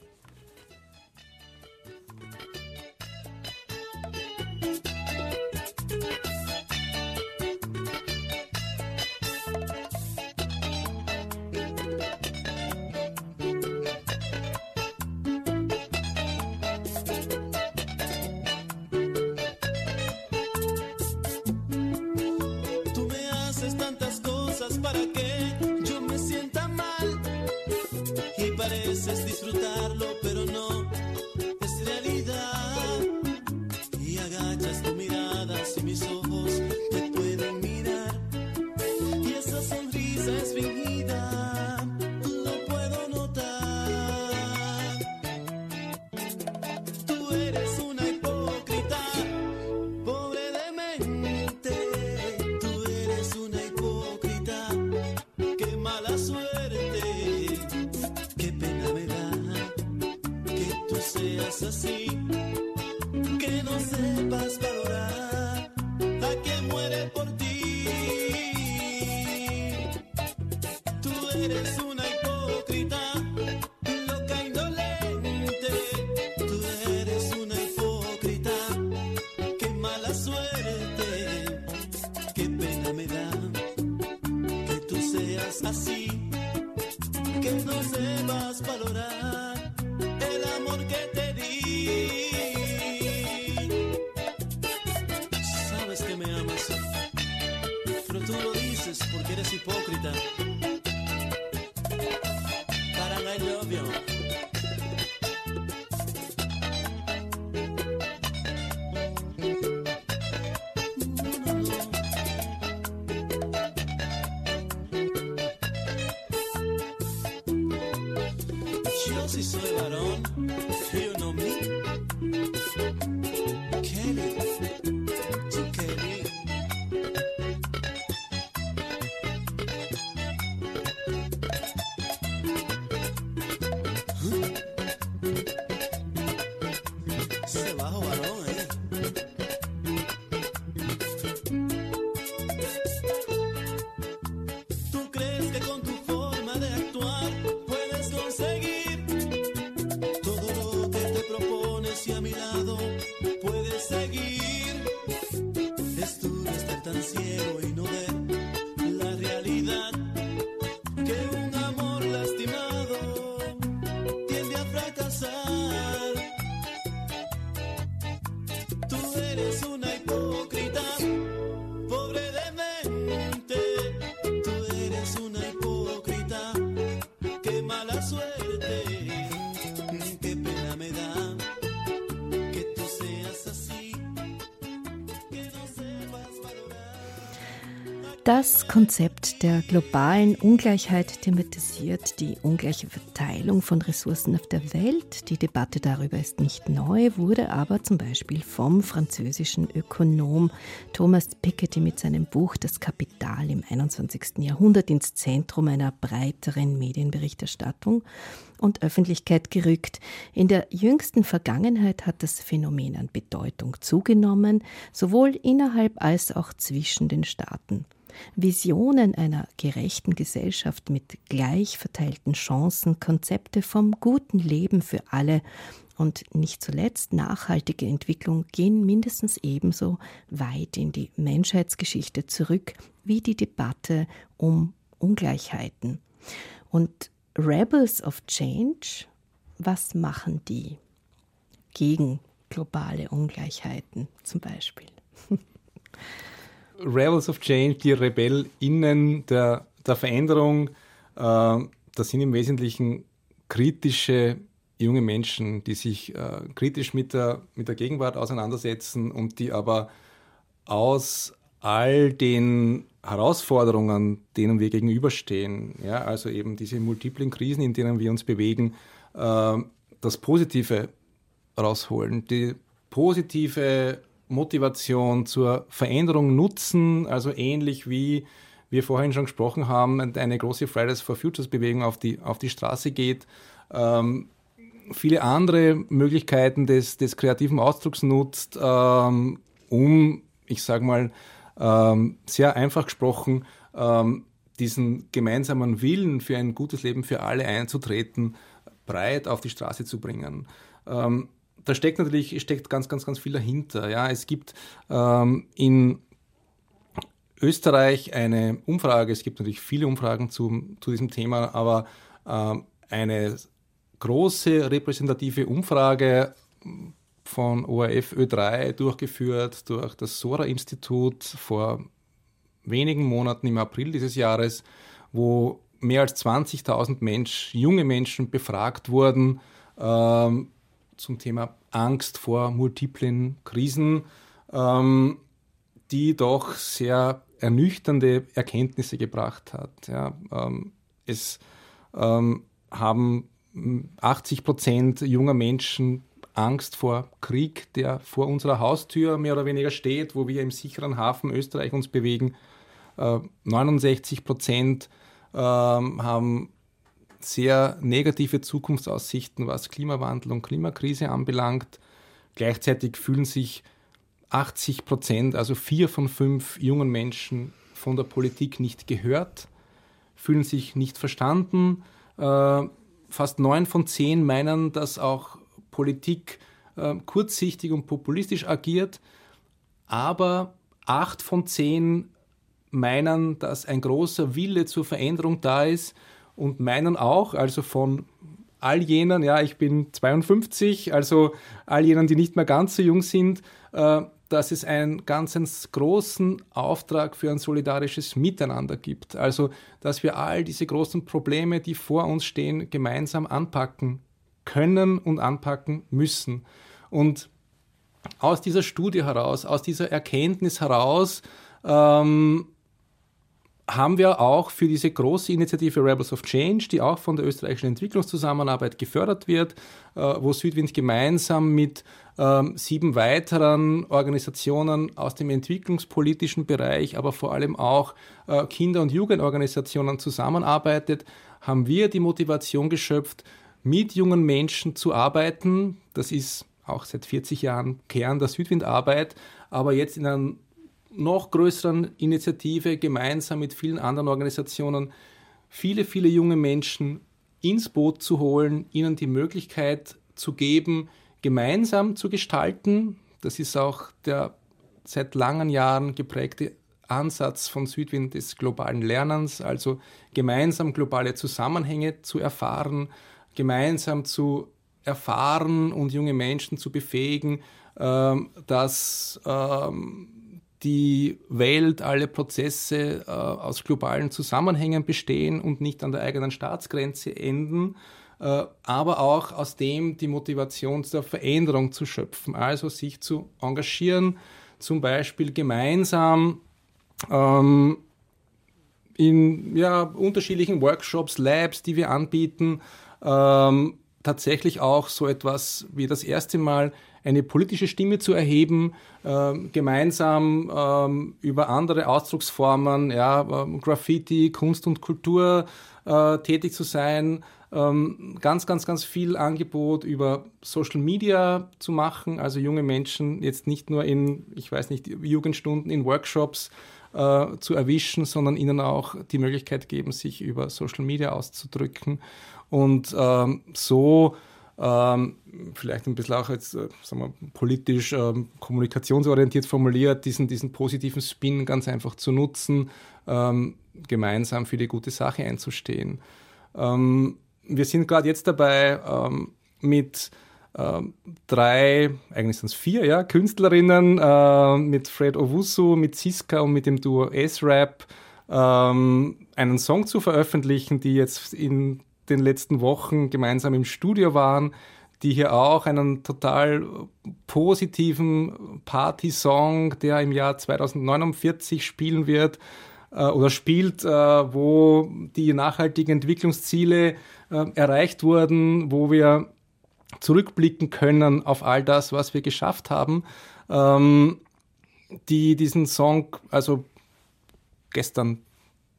Speaker 3: si se dará.
Speaker 1: Das Konzept der globalen Ungleichheit thematisiert die ungleiche Verteilung von Ressourcen auf der Welt. Die Debatte darüber ist nicht neu, wurde aber zum Beispiel vom französischen Ökonom Thomas Piketty mit seinem Buch Das Kapital im 21. Jahrhundert ins Zentrum einer breiteren Medienberichterstattung und Öffentlichkeit gerückt. In der jüngsten Vergangenheit hat das Phänomen an Bedeutung zugenommen, sowohl innerhalb als auch zwischen den Staaten. Visionen einer gerechten Gesellschaft mit gleich verteilten Chancen, Konzepte vom guten Leben für alle und nicht zuletzt nachhaltige Entwicklung gehen mindestens ebenso weit in die Menschheitsgeschichte zurück wie die Debatte um Ungleichheiten. Und Rebels of Change, was machen die gegen globale Ungleichheiten zum Beispiel? <laughs>
Speaker 2: Rebels of Change, die RebellInnen der, der Veränderung, äh, das sind im Wesentlichen kritische junge Menschen, die sich äh, kritisch mit der, mit der Gegenwart auseinandersetzen und die aber aus all den Herausforderungen, denen wir gegenüberstehen, ja, also eben diese multiplen Krisen, in denen wir uns bewegen, äh, das Positive rausholen, die positive Motivation zur Veränderung nutzen, also ähnlich wie wir vorhin schon gesprochen haben, eine große Fridays for Futures Bewegung auf die, auf die Straße geht, ähm, viele andere Möglichkeiten des, des kreativen Ausdrucks nutzt, ähm, um, ich sage mal, ähm, sehr einfach gesprochen, ähm, diesen gemeinsamen Willen für ein gutes Leben für alle einzutreten, breit auf die Straße zu bringen. Ähm, da steckt natürlich steckt ganz, ganz, ganz viel dahinter. Ja, es gibt ähm, in Österreich eine Umfrage, es gibt natürlich viele Umfragen zu, zu diesem Thema, aber ähm, eine große repräsentative Umfrage von ORF Ö3 durchgeführt durch das Sora-Institut vor wenigen Monaten im April dieses Jahres, wo mehr als 20.000 Mensch, junge Menschen befragt wurden ähm, zum Thema Angst vor multiplen Krisen, ähm, die doch sehr ernüchternde Erkenntnisse gebracht hat. Ja, ähm, es ähm, haben 80 Prozent junger Menschen Angst vor Krieg, der vor unserer Haustür mehr oder weniger steht, wo wir im sicheren Hafen Österreich uns bewegen. Äh, 69 Prozent äh, haben sehr negative Zukunftsaussichten, was Klimawandel und Klimakrise anbelangt. Gleichzeitig fühlen sich 80 Prozent, also vier von fünf jungen Menschen von der Politik nicht gehört, fühlen sich nicht verstanden. Äh, fast neun von zehn meinen, dass auch Politik äh, kurzsichtig und populistisch agiert, aber acht von zehn meinen, dass ein großer Wille zur Veränderung da ist und meinen auch, also von all jenen, ja, ich bin 52, also all jenen, die nicht mehr ganz so jung sind, äh, dass es einen ganz großen Auftrag für ein solidarisches Miteinander gibt. Also, dass wir all diese großen Probleme, die vor uns stehen, gemeinsam anpacken können und anpacken müssen. Und aus dieser Studie heraus, aus dieser Erkenntnis heraus, ähm, haben wir auch für diese große Initiative Rebels of Change, die auch von der österreichischen Entwicklungszusammenarbeit gefördert wird, äh, wo Südwind gemeinsam mit ähm, sieben weiteren Organisationen aus dem entwicklungspolitischen Bereich, aber vor allem auch äh, Kinder- und Jugendorganisationen zusammenarbeitet, haben wir die Motivation geschöpft, mit jungen Menschen zu arbeiten. Das ist auch seit 40 Jahren Kern der Südwindarbeit, aber jetzt in einem noch größeren Initiative gemeinsam mit vielen anderen Organisationen viele, viele junge Menschen ins Boot zu holen, ihnen die Möglichkeit zu geben, gemeinsam zu gestalten. Das ist auch der seit langen Jahren geprägte Ansatz von Südwind des globalen Lernens, also gemeinsam globale Zusammenhänge zu erfahren, gemeinsam zu erfahren und junge Menschen zu befähigen, ähm, dass ähm, die Welt, alle Prozesse äh, aus globalen Zusammenhängen bestehen und nicht an der eigenen Staatsgrenze enden, äh, aber auch aus dem die Motivation zur Veränderung zu schöpfen, also sich zu engagieren, zum Beispiel gemeinsam ähm, in ja, unterschiedlichen Workshops, Labs, die wir anbieten, ähm, tatsächlich auch so etwas wie das erste Mal eine politische Stimme zu erheben, äh, gemeinsam ähm, über andere Ausdrucksformen, ja, ähm, Graffiti, Kunst und Kultur äh, tätig zu sein, ähm, ganz, ganz, ganz viel Angebot über Social Media zu machen, also junge Menschen jetzt nicht nur in, ich weiß nicht, Jugendstunden, in Workshops äh, zu erwischen, sondern ihnen auch die Möglichkeit geben, sich über Social Media auszudrücken. Und ähm, so ähm, vielleicht ein bisschen auch jetzt, äh, sagen wir, politisch ähm, kommunikationsorientiert formuliert, diesen, diesen positiven Spin ganz einfach zu nutzen, ähm, gemeinsam für die gute Sache einzustehen. Ähm, wir sind gerade jetzt dabei, ähm, mit ähm, drei, eigentlich sind es vier, ja, Künstlerinnen, äh, mit Fred Owusu, mit Siska und mit dem Duo S-Rap, einen Song zu veröffentlichen, die jetzt in den letzten Wochen gemeinsam im Studio waren, die hier auch einen total positiven Party-Song, der im Jahr 2049 spielen wird äh, oder spielt, äh, wo die nachhaltigen Entwicklungsziele äh, erreicht wurden, wo wir zurückblicken können auf all das, was wir geschafft haben, ähm, die diesen Song also gestern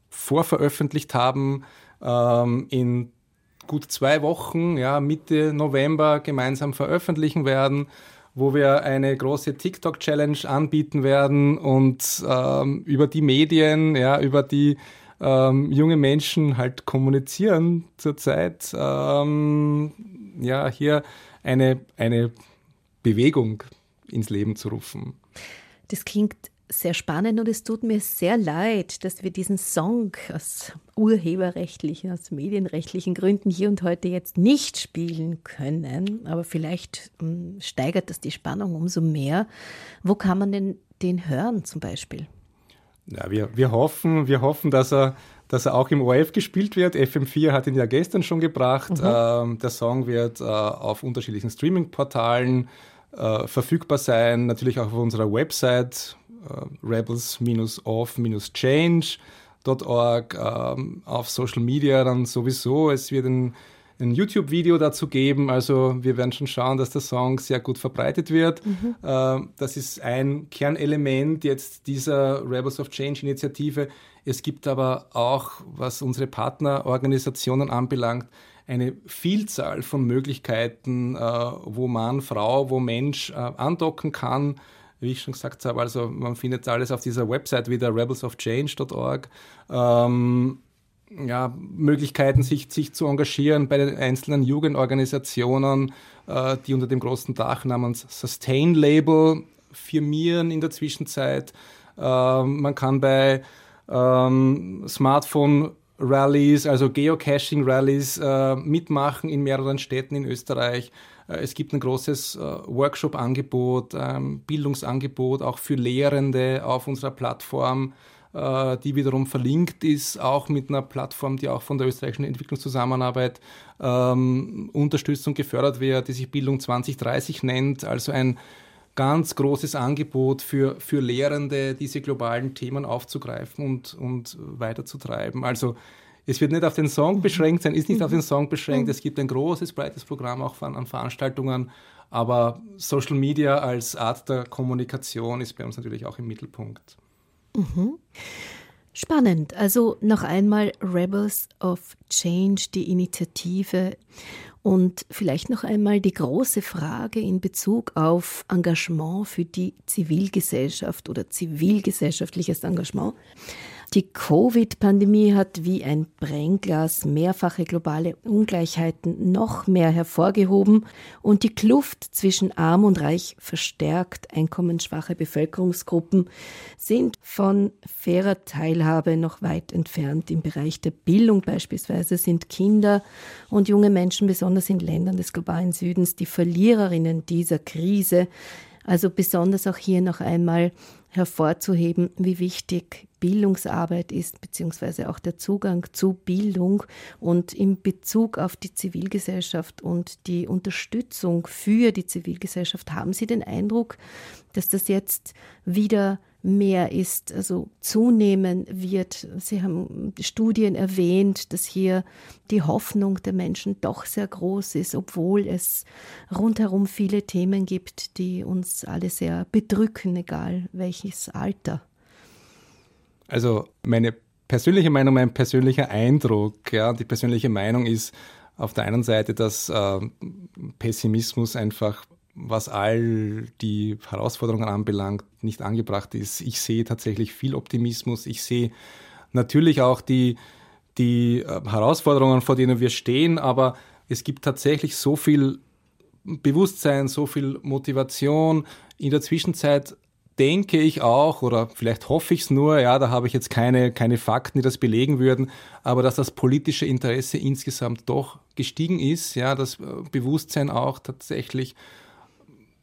Speaker 2: vorveröffentlicht haben ähm, in gut zwei Wochen, ja, Mitte November gemeinsam veröffentlichen werden, wo wir eine große TikTok-Challenge anbieten werden und ähm, über die Medien, ja, über die ähm, junge Menschen halt kommunizieren zurzeit, ähm, ja, hier eine, eine Bewegung ins Leben zu rufen.
Speaker 1: Das klingt sehr spannend und es tut mir sehr leid, dass wir diesen Song aus urheberrechtlichen, aus medienrechtlichen Gründen hier und heute jetzt nicht spielen können. Aber vielleicht hm, steigert das die Spannung umso mehr. Wo kann man denn den hören zum Beispiel?
Speaker 2: Ja, wir, wir, hoffen, wir hoffen, dass er, dass er auch im ORF gespielt wird. FM4 hat ihn ja gestern schon gebracht. Mhm. Ähm, der Song wird äh, auf unterschiedlichen Streaming-Portalen äh, verfügbar sein, natürlich auch auf unserer Website rebels-off-change.org, ähm, auf Social Media dann sowieso. Es wird ein, ein YouTube-Video dazu geben. Also wir werden schon schauen, dass der Song sehr gut verbreitet wird. Mhm. Äh, das ist ein Kernelement jetzt dieser Rebels of Change-Initiative. Es gibt aber auch, was unsere Partnerorganisationen anbelangt, eine Vielzahl von Möglichkeiten, äh, wo Mann, Frau, wo Mensch äh, andocken kann wie ich schon gesagt habe, also man findet alles auf dieser Website wieder rebelsofchange.org. Ähm, ja, Möglichkeiten, sich, sich zu engagieren bei den einzelnen Jugendorganisationen, äh, die unter dem großen Dach namens Sustain Label firmieren in der Zwischenzeit. Äh, man kann bei ähm, Smartphone Rallies, also Geocaching-Rallies äh, mitmachen in mehreren Städten in Österreich. Äh, es gibt ein großes äh, Workshop-Angebot, ähm, Bildungsangebot auch für Lehrende auf unserer Plattform, äh, die wiederum verlinkt ist, auch mit einer Plattform, die auch von der österreichischen Entwicklungszusammenarbeit ähm, unterstützt und gefördert wird, die sich Bildung 2030 nennt, also ein ganz großes Angebot für, für Lehrende, diese globalen Themen aufzugreifen und, und weiterzutreiben. Also es wird nicht auf den Song mhm. beschränkt sein, ist nicht auf den Song beschränkt. Mhm. Es gibt ein großes, breites Programm auch an, an Veranstaltungen, aber Social Media als Art der Kommunikation ist bei uns natürlich auch im Mittelpunkt.
Speaker 1: Mhm. Spannend. Also noch einmal Rebels of Change, die Initiative. Und vielleicht noch einmal die große Frage in Bezug auf Engagement für die Zivilgesellschaft oder zivilgesellschaftliches Engagement. Die Covid-Pandemie hat wie ein Brennglas mehrfache globale Ungleichheiten noch mehr hervorgehoben und die Kluft zwischen arm und reich verstärkt. Einkommensschwache Bevölkerungsgruppen sind von fairer Teilhabe noch weit entfernt. Im Bereich der Bildung beispielsweise sind Kinder und junge Menschen, besonders in Ländern des globalen Südens, die Verliererinnen dieser Krise. Also besonders auch hier noch einmal hervorzuheben, wie wichtig Bildungsarbeit ist, beziehungsweise auch der Zugang zu Bildung und in Bezug auf die Zivilgesellschaft und die Unterstützung für die Zivilgesellschaft. Haben Sie den Eindruck, dass das jetzt wieder mehr ist, also zunehmen wird. Sie haben Studien erwähnt, dass hier die Hoffnung der Menschen doch sehr groß ist, obwohl es rundherum viele Themen gibt, die uns alle sehr bedrücken, egal welches Alter.
Speaker 2: Also meine persönliche Meinung, mein persönlicher Eindruck, ja, die persönliche Meinung ist auf der einen Seite, dass äh, Pessimismus einfach was all die Herausforderungen anbelangt, nicht angebracht ist. Ich sehe tatsächlich viel Optimismus. Ich sehe natürlich auch die, die äh, Herausforderungen, vor denen wir stehen, aber es gibt tatsächlich so viel Bewusstsein, so viel Motivation. In der Zwischenzeit denke ich auch, oder vielleicht hoffe ich es nur, ja, da habe ich jetzt keine, keine Fakten, die das belegen würden, aber dass das politische Interesse insgesamt doch gestiegen ist, ja, das äh, Bewusstsein auch tatsächlich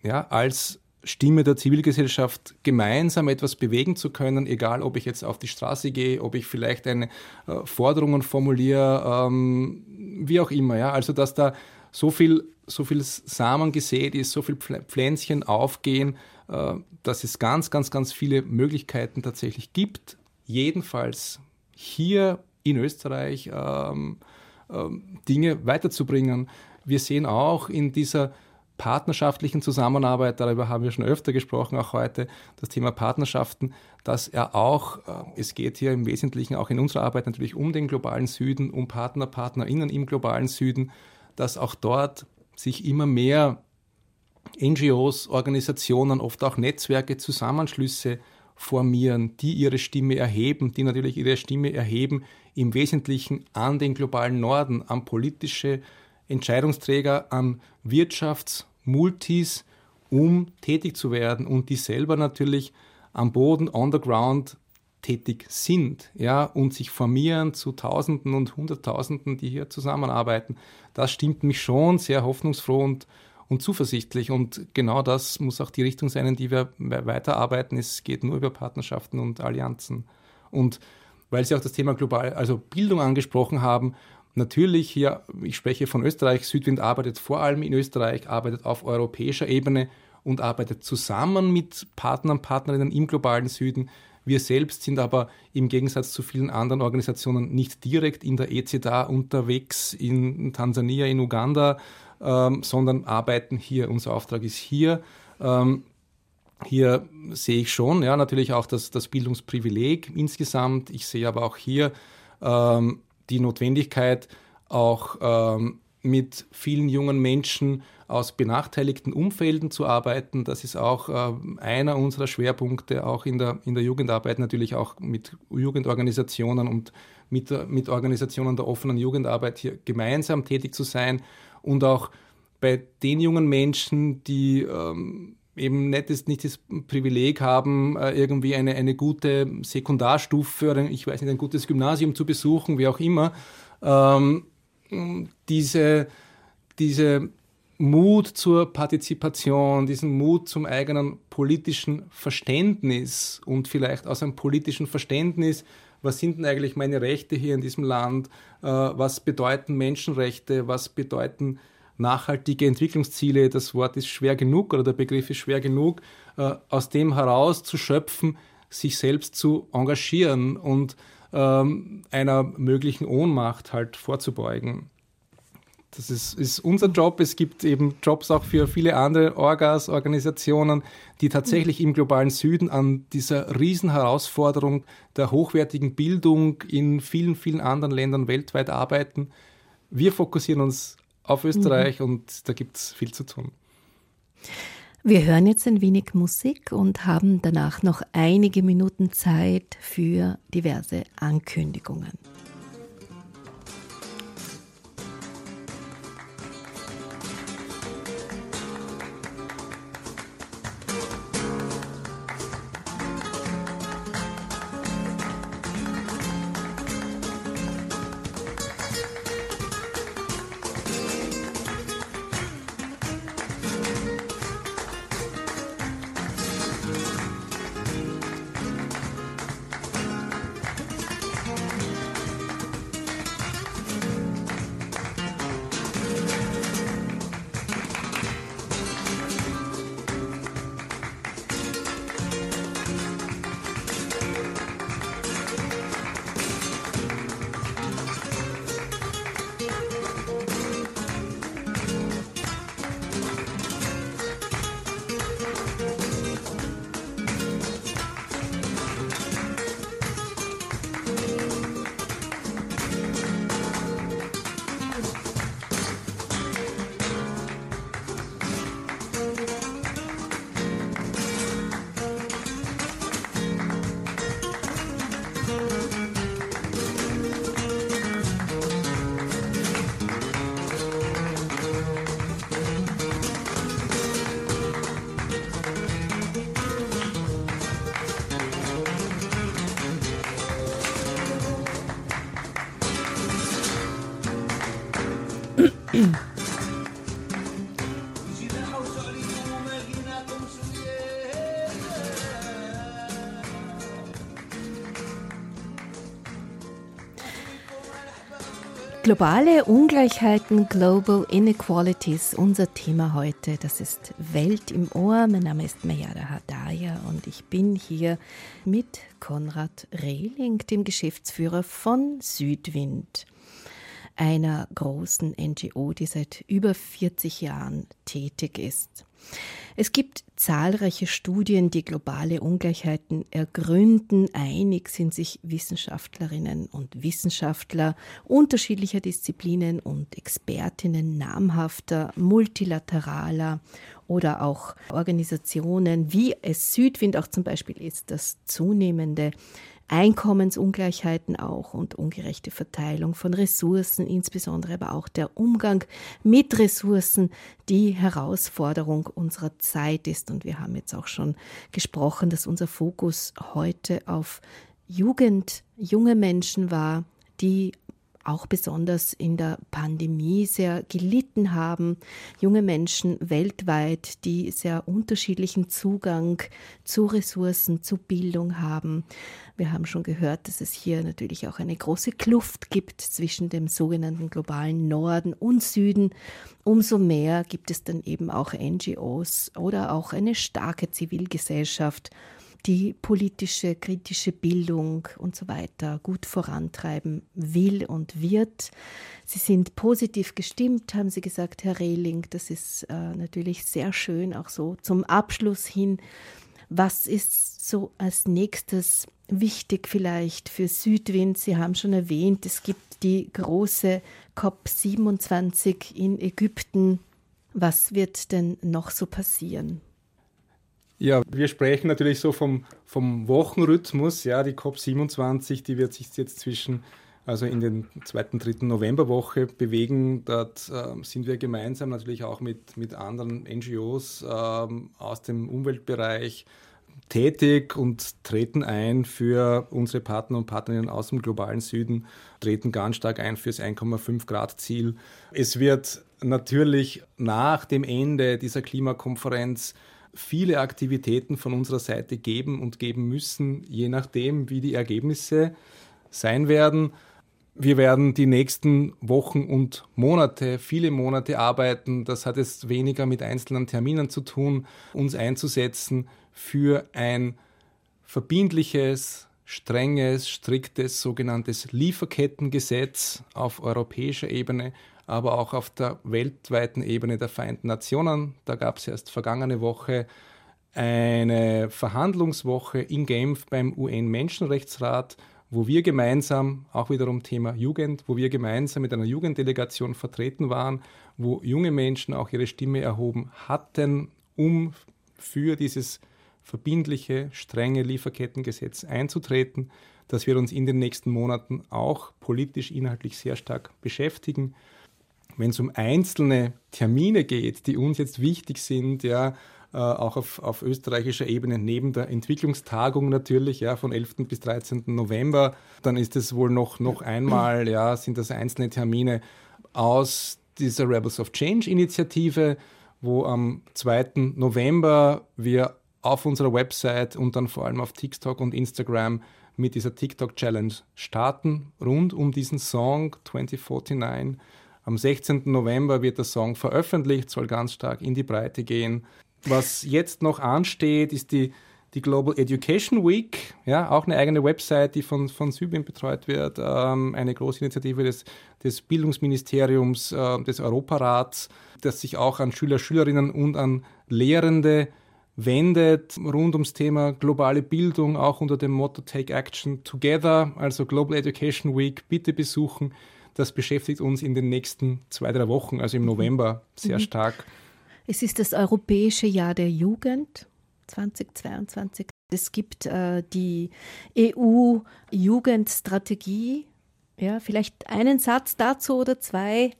Speaker 2: ja, als Stimme der Zivilgesellschaft gemeinsam etwas bewegen zu können, egal ob ich jetzt auf die Straße gehe, ob ich vielleicht eine äh, Forderungen formuliere, ähm, wie auch immer. Ja? Also dass da so viel, so viel Samen gesät ist, so viel Pflänzchen aufgehen, äh, dass es ganz, ganz, ganz viele Möglichkeiten tatsächlich gibt. Jedenfalls hier in Österreich ähm, ähm, Dinge weiterzubringen. Wir sehen auch in dieser partnerschaftlichen Zusammenarbeit, darüber haben wir schon öfter gesprochen, auch heute, das Thema Partnerschaften, dass er auch, äh, es geht hier im Wesentlichen auch in unserer Arbeit natürlich um den globalen Süden, um Partner, PartnerInnen im globalen Süden, dass auch dort sich immer mehr NGOs, Organisationen, oft auch Netzwerke, Zusammenschlüsse formieren, die ihre Stimme erheben, die natürlich ihre Stimme erheben, im Wesentlichen an den globalen Norden, an politische Entscheidungsträger, an Wirtschaftsmultis, um tätig zu werden und die selber natürlich am Boden, on the ground tätig sind, ja, und sich formieren zu Tausenden und Hunderttausenden, die hier zusammenarbeiten. Das stimmt mich schon sehr hoffnungsfroh und, und zuversichtlich. Und genau das muss auch die Richtung sein, in die wir weiterarbeiten. Es geht nur über Partnerschaften und Allianzen. Und weil Sie auch das Thema global, also Bildung angesprochen haben, Natürlich hier, ich spreche von Österreich, Südwind arbeitet vor allem in Österreich, arbeitet auf europäischer Ebene und arbeitet zusammen mit Partnern, Partnerinnen im globalen Süden. Wir selbst sind aber im Gegensatz zu vielen anderen Organisationen nicht direkt in der ECDA unterwegs in Tansania, in Uganda, ähm, sondern arbeiten hier. Unser Auftrag ist hier. Ähm, hier sehe ich schon, ja, natürlich auch das, das Bildungsprivileg insgesamt. Ich sehe aber auch hier ähm, die Notwendigkeit, auch ähm, mit vielen jungen Menschen aus benachteiligten Umfelden zu arbeiten. Das ist auch äh, einer unserer Schwerpunkte, auch in der, in der Jugendarbeit, natürlich auch mit Jugendorganisationen und mit, mit Organisationen der offenen Jugendarbeit hier gemeinsam tätig zu sein und auch bei den jungen Menschen, die ähm, eben nicht das, nicht das Privileg haben, äh, irgendwie eine, eine gute Sekundarstufe oder ich weiß nicht, ein gutes Gymnasium zu besuchen, wie auch immer, ähm, diese, diese Mut zur Partizipation, diesen Mut zum eigenen politischen Verständnis und vielleicht aus einem politischen Verständnis, was sind denn eigentlich meine Rechte hier in diesem Land, äh, was bedeuten Menschenrechte, was bedeuten nachhaltige Entwicklungsziele, das Wort ist schwer genug oder der Begriff ist schwer genug, äh, aus dem heraus zu schöpfen, sich selbst zu engagieren. Und ähm, einer möglichen Ohnmacht halt vorzubeugen. Das ist, ist, unser Job. Es gibt eben Jobs auch für viele andere Orgas, Organisationen, die tatsächlich im globalen Süden an dieser Riesenherausforderung der hochwertigen Bildung in vielen, vielen anderen Ländern weltweit arbeiten. Wir fokussieren uns auf Österreich mhm. und da gibt es viel zu tun.
Speaker 1: Wir hören jetzt ein wenig Musik und haben danach noch einige Minuten Zeit für diverse Ankündigungen. Globale Ungleichheiten, Global Inequalities, unser Thema heute. Das ist Welt im Ohr. Mein Name ist Mayada Hadaya und ich bin hier mit Konrad Rehling, dem Geschäftsführer von Südwind, einer großen NGO, die seit über 40 Jahren tätig ist. Es gibt zahlreiche Studien, die globale Ungleichheiten ergründen. Einig sind sich Wissenschaftlerinnen und Wissenschaftler unterschiedlicher Disziplinen und Expertinnen namhafter, multilateraler oder auch Organisationen, wie es Südwind auch zum Beispiel ist, das zunehmende Einkommensungleichheiten auch und ungerechte Verteilung von Ressourcen, insbesondere aber auch der Umgang mit Ressourcen, die Herausforderung unserer Zeit ist. Und wir haben jetzt auch schon gesprochen, dass unser Fokus heute auf Jugend, junge Menschen war, die auch besonders in der Pandemie sehr gelitten haben. Junge Menschen weltweit, die sehr unterschiedlichen Zugang zu Ressourcen, zu Bildung haben. Wir haben schon gehört, dass es hier natürlich auch eine große Kluft gibt zwischen dem sogenannten globalen Norden und Süden. Umso mehr gibt es dann eben auch NGOs oder auch eine starke Zivilgesellschaft, die politische, kritische Bildung und so weiter gut vorantreiben will und wird. Sie sind positiv gestimmt, haben Sie gesagt, Herr Rehling. Das ist äh, natürlich sehr schön, auch so zum Abschluss hin. Was ist so als nächstes wichtig vielleicht für Südwind? Sie haben schon erwähnt, es gibt die große COP27 in Ägypten. Was wird denn noch so passieren?
Speaker 2: Ja, wir sprechen natürlich so vom, vom Wochenrhythmus. Ja, die COP27, die wird sich jetzt zwischen, also in den zweiten, dritten Novemberwoche bewegen. Dort äh, sind wir gemeinsam natürlich auch mit, mit anderen NGOs äh, aus dem Umweltbereich tätig und treten ein für unsere Partner und Partnerinnen aus dem globalen Süden, treten ganz stark ein für das 1,5 Grad Ziel. Es wird natürlich nach dem Ende dieser Klimakonferenz viele Aktivitäten von unserer Seite geben und geben müssen, je nachdem, wie die Ergebnisse sein werden. Wir werden die nächsten Wochen und Monate, viele Monate arbeiten. Das hat jetzt weniger mit einzelnen Terminen zu tun, uns einzusetzen für ein verbindliches, strenges, striktes sogenanntes Lieferkettengesetz auf europäischer Ebene, aber auch auf der weltweiten Ebene der Vereinten Nationen. Da gab es erst vergangene Woche eine Verhandlungswoche in Genf beim UN-Menschenrechtsrat, wo wir gemeinsam, auch wiederum Thema Jugend, wo wir gemeinsam mit einer Jugenddelegation vertreten waren, wo junge Menschen auch ihre Stimme erhoben hatten, um für dieses verbindliche, strenge Lieferkettengesetz einzutreten, das wir uns in den nächsten Monaten auch politisch, inhaltlich sehr stark beschäftigen wenn es um einzelne Termine geht, die uns jetzt wichtig sind, ja, äh, auch auf, auf österreichischer Ebene, neben der Entwicklungstagung natürlich, ja, von 11. bis 13. November, dann ist es wohl noch, noch einmal, ja, sind das einzelne Termine aus dieser Rebels of Change Initiative, wo am 2. November wir auf unserer Website und dann vor allem auf TikTok und Instagram mit dieser TikTok Challenge starten, rund um diesen Song 2049 am 16. November wird der Song veröffentlicht, soll ganz stark in die Breite gehen. Was jetzt noch ansteht, ist die, die Global Education Week, ja, auch eine eigene Website, die von, von Sybin betreut wird, ähm, eine große Initiative des, des Bildungsministeriums, äh, des Europarats, das sich auch an Schüler, Schülerinnen und an Lehrende wendet, rund ums Thema globale Bildung, auch unter dem Motto Take Action Together, also Global Education Week, bitte besuchen. Das beschäftigt uns in den nächsten zwei, drei Wochen, also im mhm. November, sehr mhm. stark.
Speaker 1: Es ist das Europäische Jahr der Jugend 2022. Es gibt äh, die EU-Jugendstrategie. Ja, vielleicht einen Satz dazu oder zwei,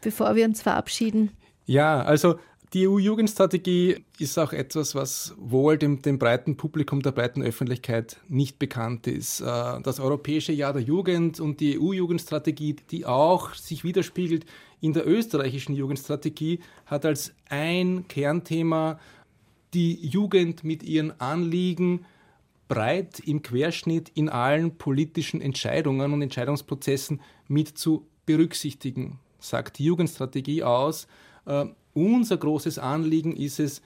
Speaker 1: bevor wir uns verabschieden.
Speaker 2: Ja, also die EU-Jugendstrategie ist auch etwas, was wohl dem, dem, breiten Publikum, der breiten Öffentlichkeit nicht bekannt ist. Äh, das Europäische Jahr der Jugend und die EU-Jugendstrategie, die auch sich widerspiegelt in der österreichischen Jugendstrategie, hat als ein Kernthema die Jugend mit ihren Anliegen breit im Querschnitt in allen politischen Entscheidungen und Entscheidungsprozessen mit zu berücksichtigen, sagt die Jugendstrategie aus. Unser großes Anliegen ist es,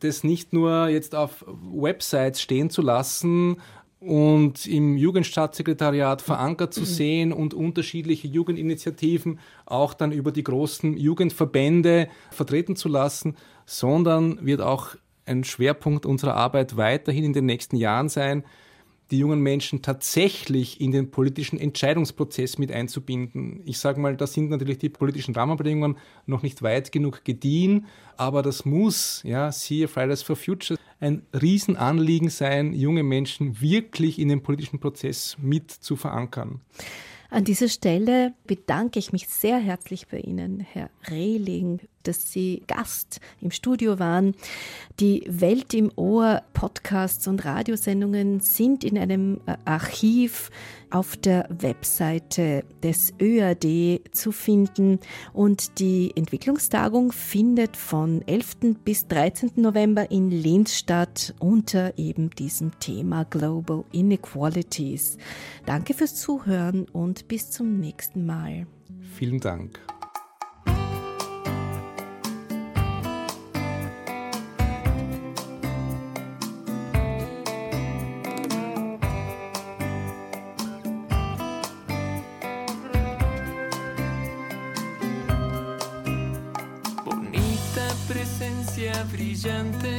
Speaker 2: das nicht nur jetzt auf Websites stehen zu lassen und im Jugendstaatssekretariat verankert zu sehen und unterschiedliche Jugendinitiativen auch dann über die großen Jugendverbände vertreten zu lassen, sondern wird auch ein Schwerpunkt unserer Arbeit weiterhin in den nächsten Jahren sein, die jungen Menschen tatsächlich in den politischen Entscheidungsprozess mit einzubinden. Ich sage mal, da sind natürlich die politischen Rahmenbedingungen noch nicht weit genug gediehen, aber das muss, ja, siehe Fridays for Future, ein Riesenanliegen sein, junge Menschen wirklich in den politischen Prozess mit zu verankern.
Speaker 1: An dieser Stelle bedanke ich mich sehr herzlich bei Ihnen, Herr Rehling, dass Sie Gast im Studio waren. Die Welt im Ohr Podcasts und Radiosendungen sind in einem äh, Archiv auf der Webseite des ÖAD zu finden und die Entwicklungstagung findet von 11. bis 13. November in Linz statt unter eben diesem Thema Global Inequalities. Danke fürs Zuhören und bis zum nächsten Mal.
Speaker 2: Vielen Dank.
Speaker 3: Brillante,